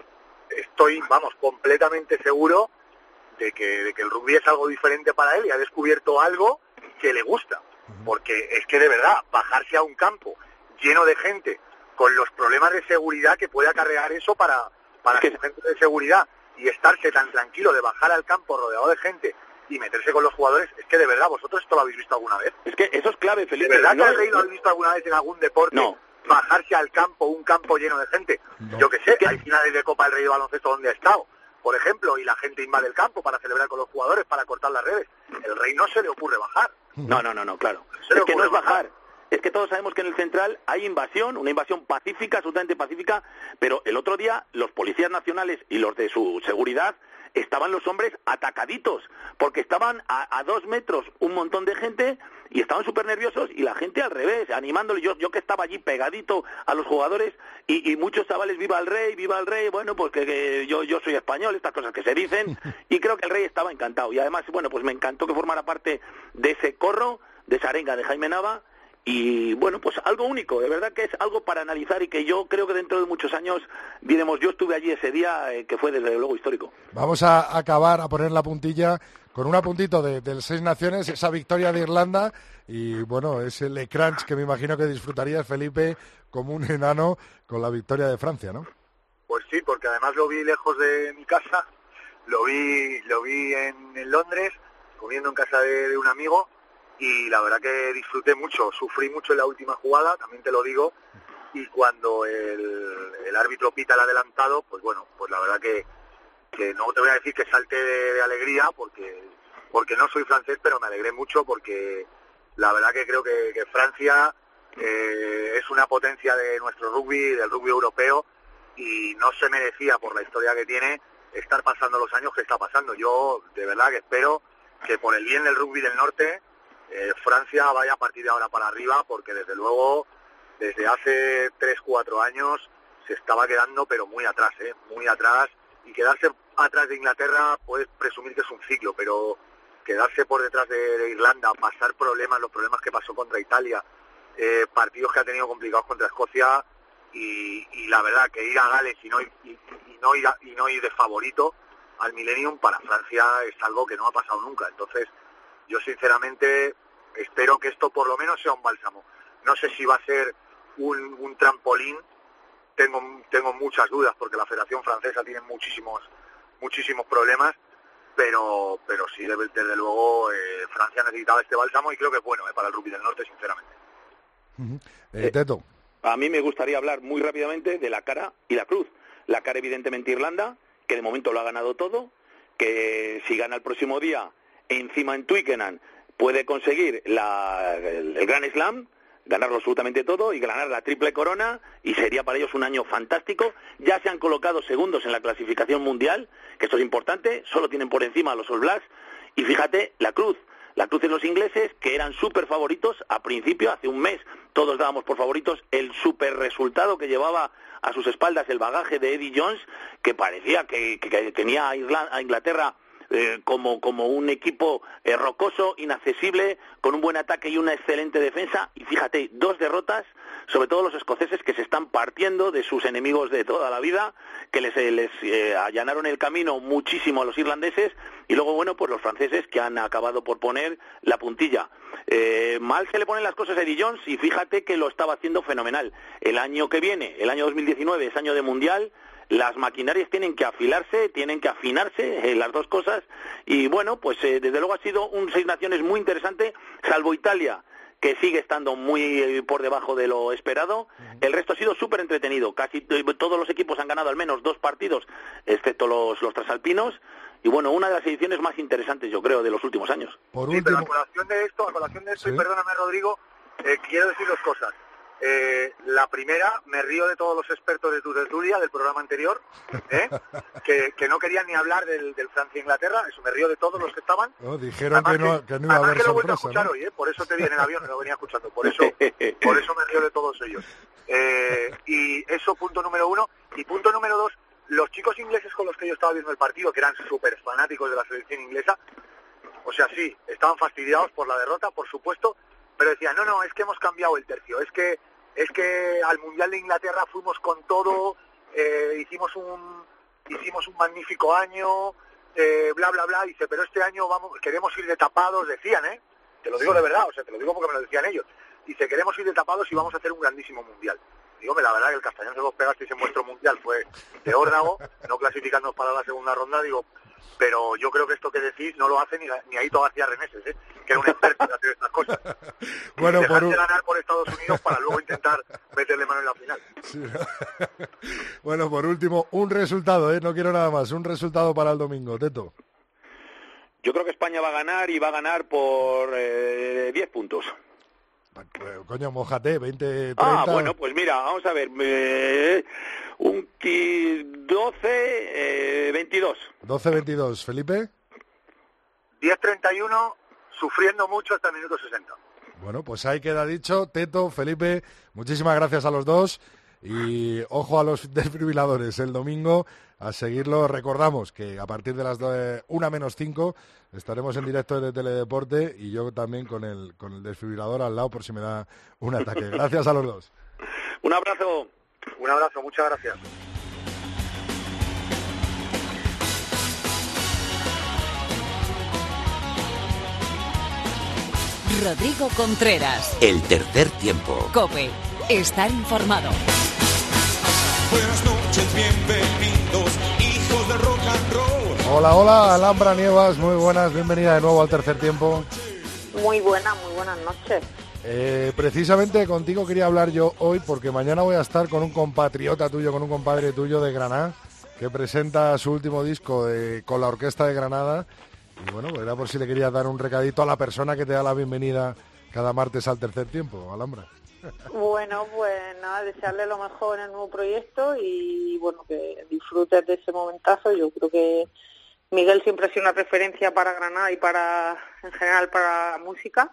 estoy, vamos, completamente seguro de que, de que el rugby es algo diferente para él y ha descubierto algo que le gusta. Porque es que de verdad, bajarse a un campo lleno de gente, con los problemas de seguridad que puede acarrear eso para, para su gente de seguridad, y estarse tan tranquilo de bajar al campo rodeado de gente y meterse con los jugadores, es que de verdad, vosotros esto lo habéis visto alguna vez. Es que eso es clave, Felipe. ¿De verdad no que el rey lo habéis visto alguna vez en algún deporte? No. Bajarse al campo, un campo lleno de gente. Yo que sé, hay finales de Copa del Rey de Baloncesto donde ha estado, por ejemplo, y la gente invade el campo para celebrar con los jugadores, para cortar las redes. El rey no se le ocurre bajar. No, no, no, no, claro. Es que no es bajar. Es que todos sabemos que en el central hay invasión, una invasión pacífica, absolutamente pacífica, pero el otro día los policías nacionales y los de su seguridad estaban los hombres atacaditos, porque estaban a, a dos metros un montón de gente y estaban súper nerviosos y la gente al revés, animándole. Yo, yo que estaba allí pegadito a los jugadores y, y muchos chavales, viva el rey, viva el rey, bueno, pues que, que yo, yo soy español, estas cosas que se dicen, y creo que el rey estaba encantado. Y además, bueno, pues me encantó que formara parte de ese corro, de esa arenga de Jaime Nava, y bueno, pues algo único, de verdad que es algo para analizar y que yo creo que dentro de muchos años diremos, yo estuve allí ese día, eh, que fue desde luego histórico. Vamos a acabar, a poner la puntilla con un apuntito de, del Seis Naciones, esa victoria de Irlanda y bueno, ese Le Crunch que me imagino que disfrutarías, Felipe, como un enano con la victoria de Francia, ¿no? Pues sí, porque además lo vi lejos de mi casa, lo vi, lo vi en, en Londres, comiendo en casa de, de un amigo y la verdad que disfruté mucho, sufrí mucho en la última jugada, también te lo digo, y cuando el, el árbitro pita el adelantado, pues bueno, pues la verdad que, que no te voy a decir que salté de, de alegría porque, porque no soy francés, pero me alegré mucho porque la verdad que creo que, que Francia eh, es una potencia de nuestro rugby, del rugby europeo, y no se merecía por la historia que tiene estar pasando los años que está pasando. Yo de verdad que espero que por el bien del rugby del norte eh, Francia vaya a partir de ahora para arriba porque desde luego desde hace 3-4 años se estaba quedando pero muy atrás, ¿eh? muy atrás y quedarse atrás de Inglaterra puedes presumir que es un ciclo, pero quedarse por detrás de, Irlanda, pasar problemas, los problemas que pasó contra Italia, eh, partidos que ha tenido complicados contra Escocia y, y la verdad que ir a Gales y no ir, y, y no ir a- y no ir de favorito al Millennium para Francia es algo que no ha pasado nunca. Entonces, yo sinceramente espero que esto por lo menos sea un bálsamo. No sé si va a ser un, un trampolín, tengo, tengo muchas dudas porque la Federación Francesa tiene muchísimos, muchísimos problemas, pero, pero sí, desde, desde luego eh, Francia necesitaba este bálsamo y creo que es bueno eh, para el rugby del norte, sinceramente. Eh, Teto. A mí me gustaría hablar muy rápidamente de la cara y la cruz. La cara, evidentemente, Irlanda, que de momento lo ha ganado todo, que si gana el próximo día, encima en Twickenham, puede conseguir la- el, el Grand Slam, ganarlo absolutamente todo y ganar la triple corona, y sería para ellos un año fantástico. Ya se han colocado segundos en la clasificación mundial, que esto es importante, solo tienen por encima a los All Blacks, y fíjate, la cruz, la cruz en los ingleses, que eran súper favoritos a principio, hace un mes, todos dábamos por favoritos el súper resultado que llevaba a sus espaldas el bagaje de Eddie Jones, que parecía que, tenía a Inglaterra eh, como, como un equipo eh, rocoso, inaccesible, con un buen ataque y una excelente defensa. Y fíjate, dos derrotas, sobre todo los escoceses que se están partiendo de sus enemigos de toda la vida, que les, eh, les allanaron el camino muchísimo a los irlandeses. Y luego, bueno, pues los franceses que han acabado por poner la puntilla. mal se le ponen las cosas a Eddie Jones y fíjate que lo estaba haciendo fenomenal. El año que viene, el año 2019, es año de Mundial las maquinarias tienen que afilarse, tienen que afinarse, eh, las dos cosas, y bueno, pues eh, desde luego ha sido un Seis Naciones muy interesante, salvo Italia, que sigue estando muy eh, por debajo de lo esperado. El resto ha sido súper entretenido. Casi todos los equipos han ganado al menos dos partidos, excepto los, los trasalpinos. Y bueno, una de las ediciones más interesantes, yo creo, de los últimos años. Por sí, pero a colación de esto, a colación de esto, y perdóname, Rodrigo, quiero decir dos cosas. Eh, la primera, me río de todos los expertos de tu tertulia del programa anterior, ¿eh? que, no querían ni hablar del, Francia-Inglaterra, eso me río de todos los que estaban. dijeron que, no, que, no, iba a haber que lo a escuchar hoy, ¿eh? por eso te vi en el avión, lo venía escuchando, por eso, por eso me río de todos ellos. Eh, y eso punto número uno. Y punto número dos, los chicos ingleses con los que yo estaba viendo el partido, que eran súper fanáticos de la selección inglesa, o sea, sí, estaban fastidiados por la derrota, por supuesto, pero decían, no, no, es que hemos cambiado el tercio, es que es que al Mundial de Inglaterra fuimos con todo, eh, hicimos un hicimos un magnífico año, eh, bla, bla, bla, dice, pero este año vamos queremos ir de tapados, decían, ¿eh? Te lo digo de verdad, o sea, te lo digo porque me lo decían ellos. Dice, queremos ir de tapados y vamos a hacer un grandísimo Mundial. Digo, la verdad que el Castañón se los pegasteis en vuestro Mundial fue de órdago, no clasificándonos para la segunda ronda, digo, pero yo creo que esto que decís no lo hace ni, ni Aito García Reneses, ¿eh? que era un experto en hacer estas cosas. bueno, por ganar por Estados Unidos para luego intentar meterle mano en la final. bueno, por último, un resultado, ¿eh? no quiero nada más, un resultado para el domingo, Teto. Yo creo que España va a ganar y va a ganar por eh, 10 puntos. Pues, coño, mojate, 20, 30... Ah, bueno, pues mira, vamos a ver. Eh, un 12, 22. 12, 22. ¿Felipe? 10-31, sufriendo mucho hasta el minuto 60. Bueno, pues ahí queda dicho. Teto, Felipe, muchísimas gracias a los dos. Y ojo a los desfibriladores el domingo a seguirlo. Recordamos que a partir de las una menos cinco estaremos en directo de Teledeporte y yo también con el, con el desfibrilador al lado por si me da un ataque. Gracias a los dos. Un abrazo. Un abrazo, muchas gracias. Rodrigo Contreras. El tercer tiempo. Cope. Estar informado. Buenas noches, bienvenidos, Hola, hola, Alhambra Nievas, muy buenas, bienvenida de nuevo al tercer tiempo. Muy buena, muy buenas noches. Eh, precisamente contigo quería hablar yo hoy porque mañana voy a estar con un compatriota tuyo, con un compadre tuyo de Granada, que presenta su último disco con la Orquesta de Granada. Y bueno, pues era por si le quería dar un recadito a la persona que te da la bienvenida cada martes al tercer tiempo, Alhambra. Bueno, pues nada, desearle lo mejor en el nuevo proyecto y bueno, que disfrutes de ese momentazo. Yo creo que Miguel siempre ha sido una referencia para Granada y para, en general, para la música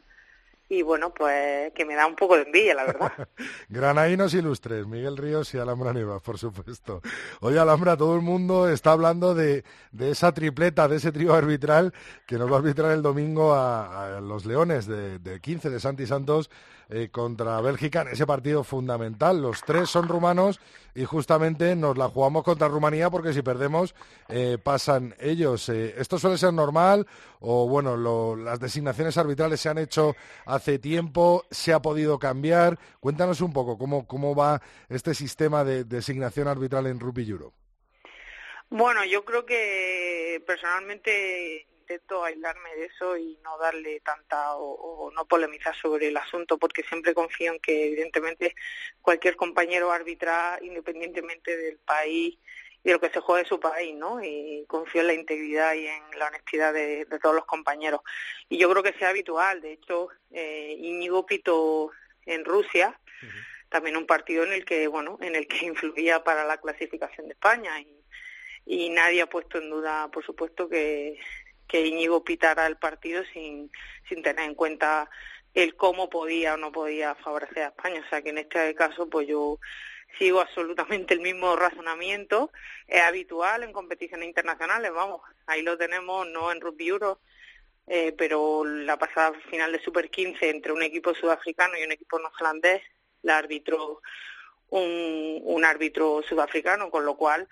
y bueno, pues que me da un poco de envidia, la verdad. Granadinos ilustres, Miguel Ríos y Alhambra Nievas, por supuesto. Oye, Alhambra, todo el mundo está hablando de, de esa tripleta, de ese trío arbitral que nos va a arbitrar el domingo a, los Leones de, de 15 de Santi Santos eh, contra Bélgica en ese partido fundamental. Los tres son rumanos y justamente nos la jugamos contra Rumanía porque si perdemos eh, pasan ellos. Eh, ¿Esto suele ser normal o bueno, las designaciones arbitrales se han hecho hace tiempo, se ha podido cambiar? Cuéntanos un poco cómo, cómo va este sistema de designación arbitral en Rugby Euro. Bueno, yo creo que personalmente intento aislarme de eso y no darle tanta o, no polemizar sobre el asunto porque siempre confío en que evidentemente cualquier compañero arbitra independientemente del país y de lo que se juegue su país, ¿no? Y confío en la integridad y en la honestidad de, todos los compañeros. Y yo creo que sea habitual. De hecho, eh, Íñigo pitó en Rusia, también un partido en el que, bueno, en el que influía para la clasificación de España y, y nadie ha puesto en duda, por supuesto, que, que Íñigo pitara el partido sin, sin tener en cuenta el cómo podía o no podía favorecer a España. O sea que en este caso, pues yo sigo absolutamente el mismo razonamiento. Es habitual en competiciones internacionales, vamos, ahí lo tenemos, no en Rugby Euro, eh, pero la pasada final de Super 15 entre un equipo sudafricano y un equipo neozelandés, la arbitró un, un árbitro sudafricano, con lo cual,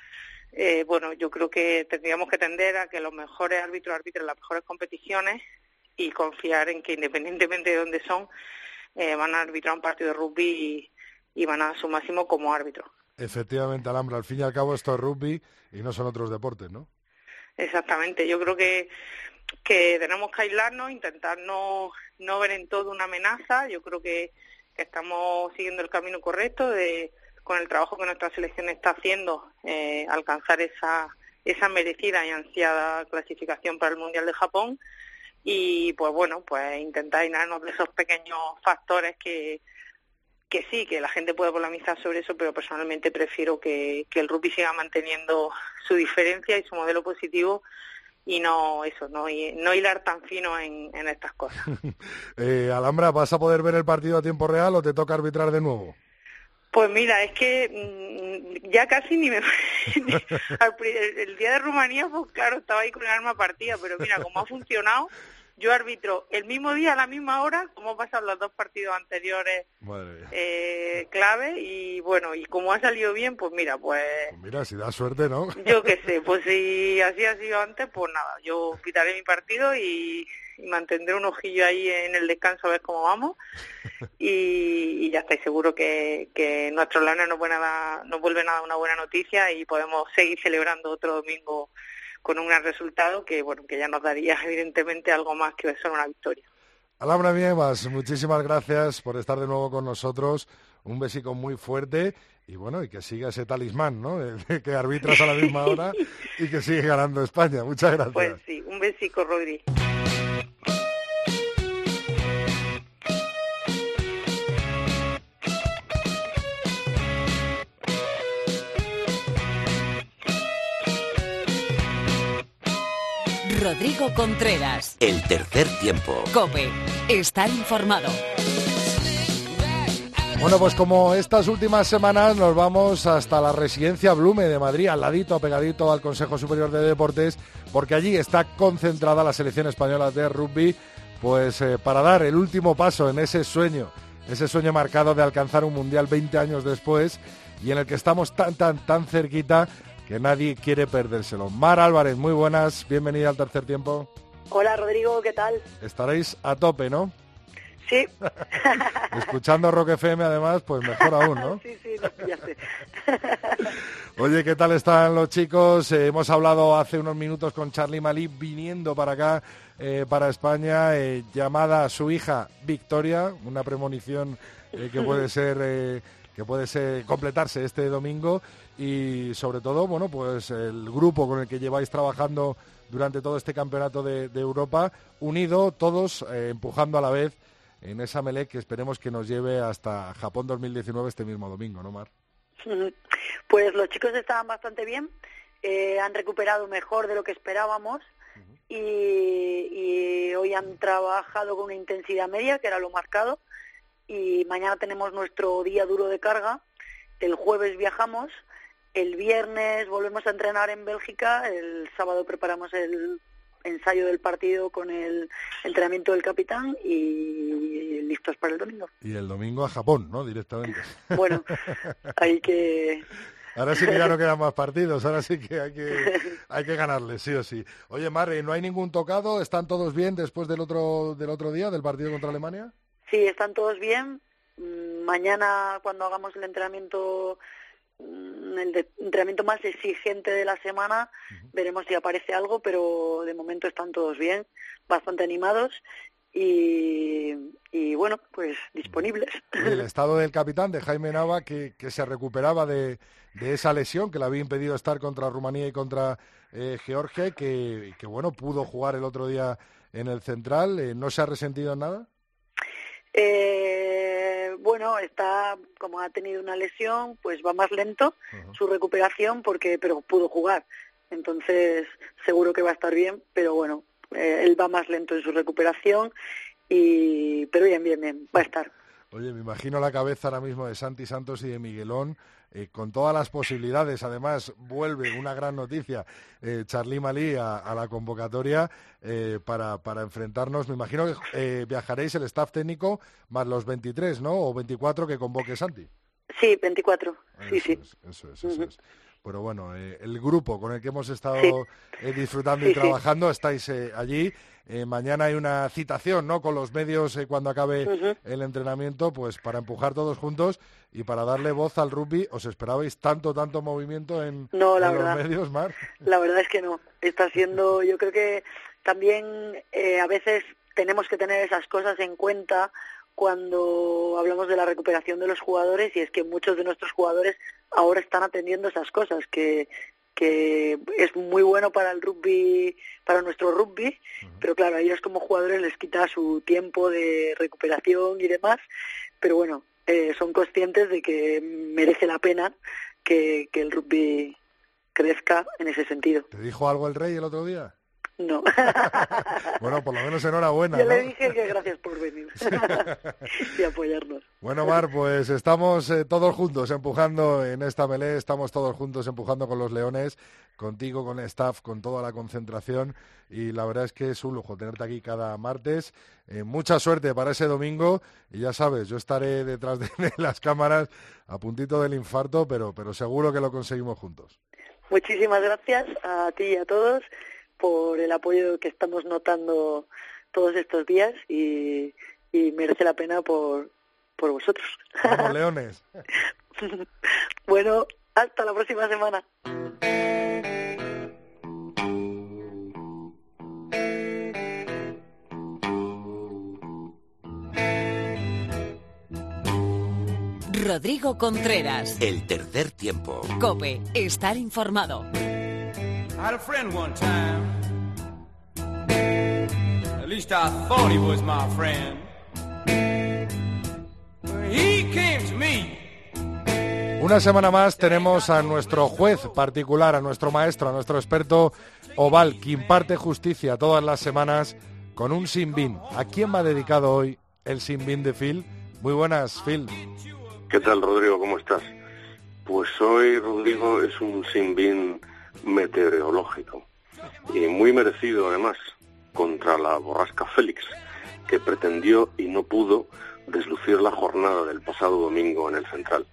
eh, bueno, yo creo que tendríamos que tender a que los mejores árbitros arbitren las mejores competiciones y confiar en que independientemente de dónde son, eh, van a arbitrar un partido de rugby y, van a su máximo como árbitro. Efectivamente, Alhambra, al fin y al cabo esto es rugby y no son otros deportes, ¿no? Exactamente, yo creo que, que tenemos que aislarnos, intentar no, no ver en todo una amenaza, yo creo que, estamos siguiendo el camino correcto de con el trabajo que nuestra selección está haciendo, eh, alcanzar esa, esa merecida y ansiada clasificación para el Mundial de Japón y pues bueno, pues intentar llenarnos de esos pequeños factores que, que sí, que la gente puede polemizar sobre eso, pero personalmente prefiero que, que el rugby siga manteniendo su diferencia y su modelo positivo y no eso, no, no hilar tan fino en, en estas cosas. eh, Alhambra, ¿vas a poder ver el partido a tiempo real o te toca arbitrar de nuevo? Pues mira, es que mm, ya casi ni me... el, día de Rumanía, pues claro, estaba ahí con el arma partida, pero mira, como ha funcionado, yo arbitro el mismo día a la misma hora, como pasan los dos partidos anteriores eh, clave, y bueno, y como ha salido bien, pues mira, pues... pues mira, si da suerte, ¿no? yo qué sé, pues si así ha sido antes, pues nada, yo quitaré mi partido y, mantendré un ojillo ahí en el descanso a ver cómo vamos, y, ya estáis seguro que, que nuestro lana nos, nos vuelve nada una buena noticia y podemos seguir celebrando otro domingo con un gran resultado que bueno que ya nos daría evidentemente algo más que solo una victoria. Alhambra Mievas, muchísimas gracias por estar de nuevo con nosotros. Un besico muy fuerte y bueno, y que siga ese talismán, ¿no? que arbitras a la misma hora y que sigue ganando España. Muchas gracias. Pues sí, un besico, Rodri. Rodrigo Contreras. El tercer tiempo. Cope. Estar informado. Bueno, pues como estas últimas semanas nos vamos hasta la residencia Blume de Madrid, al ladito, pegadito al Consejo Superior de Deportes, porque allí está concentrada la selección española de rugby, pues eh, para dar el último paso en ese sueño, ese sueño marcado de alcanzar un mundial 20 años después y en el que estamos tan, tan, tan cerquita que nadie quiere perdérselo. Mar Álvarez, muy buenas, bienvenida al tercer tiempo. Hola Rodrigo, ¿qué tal? Estaréis a tope, ¿no? Sí. Escuchando Rock FM además, pues mejor aún, ¿no? sí, sí, lo pillaste. Oye, ¿qué tal están los chicos? Eh, hemos hablado hace unos minutos con Charlie Malí viniendo para acá, eh, para España, eh, llamada a su hija Victoria, una premonición que puede ser que puede ser, completarse este domingo y sobre todo, bueno, pues el grupo con el que lleváis trabajando durante todo este campeonato de, Europa, unido todos, eh, empujando a la vez en esa melee que esperemos que nos lleve hasta Japón 2019 este mismo domingo, ¿no, Mar? Pues los chicos estaban bastante bien, eh, han recuperado mejor de lo que esperábamos y, y, hoy han trabajado con una intensidad media, que era lo marcado, y mañana tenemos nuestro día duro de carga, el jueves viajamos, el viernes volvemos a entrenar en Bélgica, el sábado preparamos el ensayo del partido con el entrenamiento del capitán y listos para el domingo. Y el domingo a Japón, ¿no? Directamente. Bueno, hay que... Ahora sí que ya no quedan más partidos, ahora sí que hay que, hay que ganarles, sí o sí. Oye, Marre, ¿no hay ningún tocado? ¿Están todos bien después del otro, del otro día, del partido contra Alemania? Sí, están todos bien. Mm, mañana, cuando hagamos el entrenamiento, mm, el entrenamiento más exigente de la semana, veremos si aparece algo, pero de momento están todos bien, bastante animados y, bueno, pues disponibles. El estado del capitán, de Jaime Nava, que, se recuperaba de, esa lesión que le había impedido estar contra Rumanía y contra eh, Georgia, que, que bueno, pudo jugar el otro día en el central, eh, ¿no se ha resentido en nada? Eh, bueno, está como ha tenido una lesión, pues va más lento su recuperación porque pero pudo jugar. Entonces, seguro que va a estar bien, pero bueno, eh, él va más lento en su recuperación, y pero bien, bien, bien, va a estar. Oye, me imagino la cabeza ahora mismo de Santi Santos y de Miguelón, eh, con todas las posibilidades. Además, vuelve una gran noticia, eh, Charly Malí a, la convocatoria eh, para, para, enfrentarnos. Me imagino que eh, viajaréis el staff técnico más los 23, ¿no? O 24 que convoque Santi. Sí, 24. sí, sí. eso es, eso es. Pero bueno, el grupo con el que hemos estado disfrutando y trabajando, estáis allí. Eh, mañana hay una citación ¿no? con los medios eh, cuando acabe el entrenamiento, pues para empujar todos juntos y para darle voz al rugby. ¿Os esperabais tanto, tanto movimiento en, no, la los medios, Mar? La verdad es que no. Está siendo, yo creo que también eh, a veces tenemos que tener esas cosas en cuenta cuando hablamos de la recuperación de los jugadores y es que muchos de nuestros jugadores ahora están atendiendo esas cosas que que es muy bueno para el rugby, para nuestro rugby, pero claro, a ellos como jugadores les quita su tiempo de recuperación y demás, pero bueno, eh, son conscientes de que merece la pena que, que el rugby crezca en ese sentido. ¿Te dijo algo el rey el otro día? No. bueno, por lo menos enhorabuena. Yo le dije que gracias por venir y apoyarnos. Bueno, Mar, pues estamos eh, todos juntos empujando en esta melé, estamos todos juntos empujando con los leones, contigo, con el staff, con toda la concentración y la verdad es que es un lujo tenerte aquí cada martes. Eh, mucha suerte para ese domingo y ya sabes, yo estaré detrás de las cámaras a puntito del infarto, pero, pero seguro que lo conseguimos juntos. Muchísimas gracias a ti y a todos por el apoyo que estamos notando todos estos días y, merece la pena por, por vosotros. Vamos, leones. bueno, hasta la próxima semana. Rodrigo Contreras. El tercer tiempo. Cope, estar informado. Una semana más tenemos a nuestro juez particular, a nuestro maestro, a nuestro experto Oval, que imparte justicia todas las semanas con un sinbin. ¿A quién va dedicado hoy el sinbin de Phil? Muy buenas, Phil. ¿Qué tal, Rodrigo? ¿Cómo estás? Pues hoy, Rodrigo, es un sinbin meteorológico y muy merecido además contra la borrasca Félix, que pretendió y no pudo deslucir la jornada del pasado domingo en el central.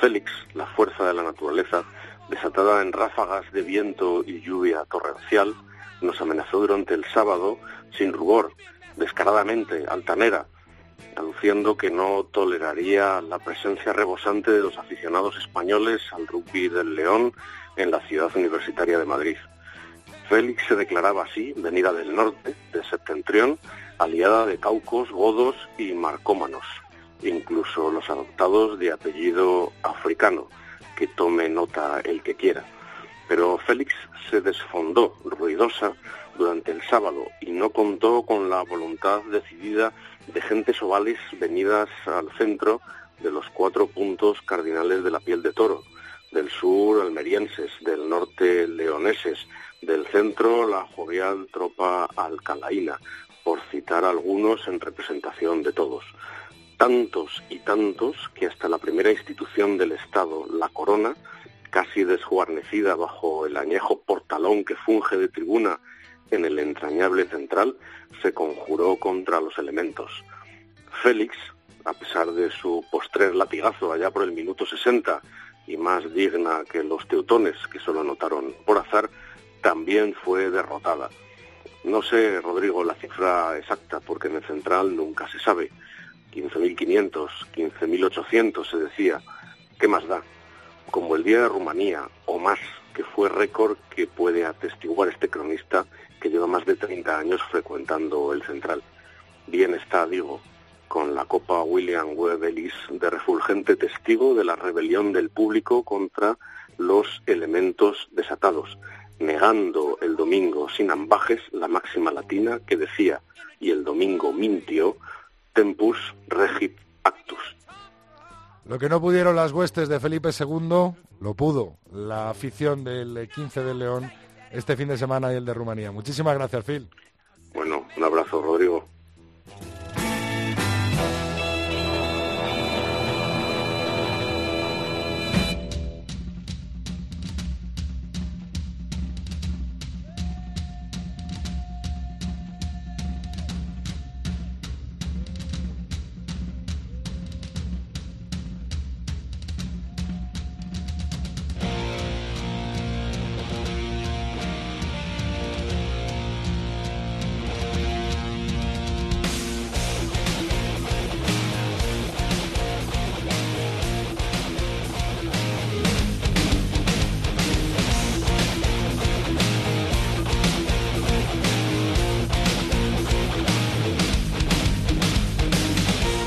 Félix, la fuerza de la naturaleza, desatada en ráfagas de viento y lluvia torrencial, nos amenazó durante el sábado sin rubor, descaradamente, altanera, anunciando que no toleraría la presencia rebosante de los aficionados españoles al rugby del León en la ciudad universitaria de Madrid. Félix se declaraba así, venida del norte, de septentrión, aliada de caucos, godos y marcómanos, incluso los adoptados de apellido africano, que tome nota el que quiera. Pero Félix se desfondó, ruidosa, durante el sábado y no contó con la voluntad decidida de gentes ovales venidas al centro de los cuatro puntos cardinales de la piel de toro, del sur almerienses, del norte leoneses, del centro la jovial tropa alcalaína, por citar algunos en representación de todos. Tantos y tantos que hasta la primera institución del Estado, la corona, casi desguarnecida bajo el añejo portalón que funge de tribuna en el entrañable central, se conjuró contra los elementos. Félix, a pesar de su postrer latigazo allá por el minuto 60, y más digna que los teutones, que solo anotaron por azar, también fue derrotada. No sé, Rodrigo, la cifra exacta, porque en el central nunca se sabe. 15.500, 15.800 se decía. ¿Qué más da? Como el día de Rumanía, o más, que fue récord que puede atestiguar este cronista que lleva más de 30 años frecuentando el central. Bien está, digo, con la Copa William Webb Ellis de refulgente testigo de la rebelión del público contra los elementos desatados, negando el domingo sin ambajes la máxima latina que decía, y el domingo mintió, tempus regit actus. Lo que no pudieron las huestes de Felipe II, lo pudo la afición del 15 del León este fin de semana y el de Rumanía. Muchísimas gracias, Phil. Un abrazo, Rodrigo.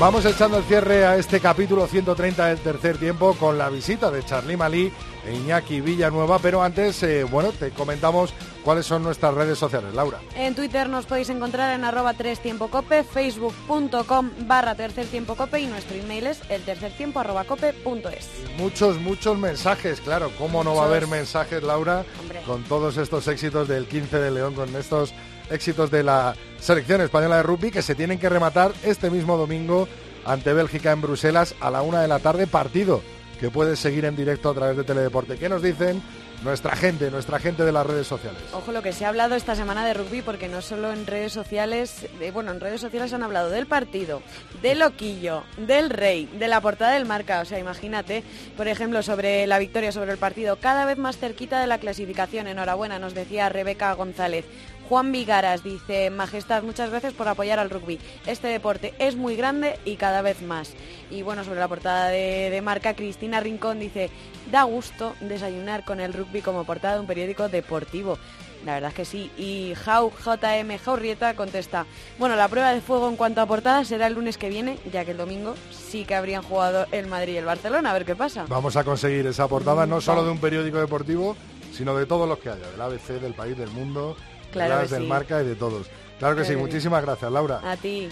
Vamos echando el cierre a este capítulo 130 del tercer tiempo con la visita de Charly Malí e Iñaki Villanueva, pero antes, eh, bueno, te comentamos cuáles son nuestras redes sociales, Laura. En Twitter nos podéis encontrar en arroba tres tiempo cope, facebook.com barra tercer tiempo cope y nuestro email es el tercer tiempo arroba cope punto es. Muchos, muchos mensajes, claro, ¿cómo no va a haber mensajes, Laura, con todos estos éxitos del 15 de León, con estos éxitos de la selección española de rugby que se tienen que rematar este mismo domingo ante Bélgica en Bruselas a la una de la tarde, partido que puedes seguir en directo a través de Teledeporte. ¿Qué nos dicen nuestra gente, nuestra gente de las redes sociales? Ojo lo que se ha hablado esta semana de rugby, porque no solo en redes sociales, bueno, en redes sociales han hablado del partido, del loquillo, del rey, de la portada del marca. O sea, imagínate, por ejemplo, sobre la victoria sobre el partido, cada vez más cerquita de la clasificación. Enhorabuena, nos decía Rebeca González. Juan Vigaras dice, Majestad, muchas gracias por apoyar al rugby. Este deporte es muy grande y cada vez más. Y bueno, sobre la portada de marca, Cristina Rincón dice, da gusto desayunar con el rugby como portada de un periódico deportivo. La verdad es que sí. Y Jau, JM Jaurrieta contesta, bueno, la prueba de fuego en cuanto a portada será el lunes que viene, ya que el domingo sí que habrían jugado el Madrid y el Barcelona, a ver qué pasa. Vamos a conseguir esa portada no solo de un periódico deportivo, sino de todos los que haya, del ABC, del país, del mundo, Claro de del sí. marca y de todos. Claro que sí. muchísimas gracias, Laura. A ti.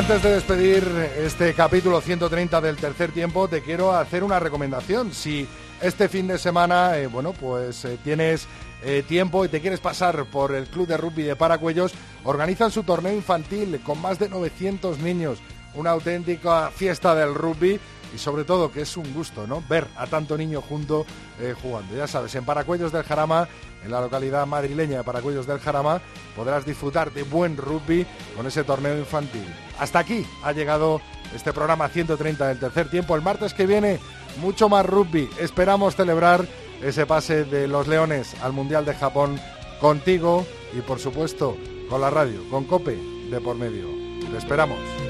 Antes de despedir este capítulo 130 del tercer tiempo, te quiero hacer una recomendación. Si este fin de semana, eh, bueno, pues eh, tienes eh, tiempo y te quieres pasar por el Club de Rugby de Paracuellos, organizan su torneo infantil con más de 900 niños. Una auténtica fiesta del rugby y sobre todo que es un gusto, ¿no? Ver a tanto niño junto eh, jugando. Ya sabes, en Paracuellos del Jarama, en la localidad madrileña de Paracuellos del Jarama, podrás disfrutar de buen rugby con ese torneo infantil. Hasta aquí ha llegado este programa 130 del tercer tiempo. El martes que viene, mucho más rugby. Esperamos celebrar ese pase de los Leones al Mundial de Japón contigo y por supuesto con la radio, con Cope de por medio. Te esperamos.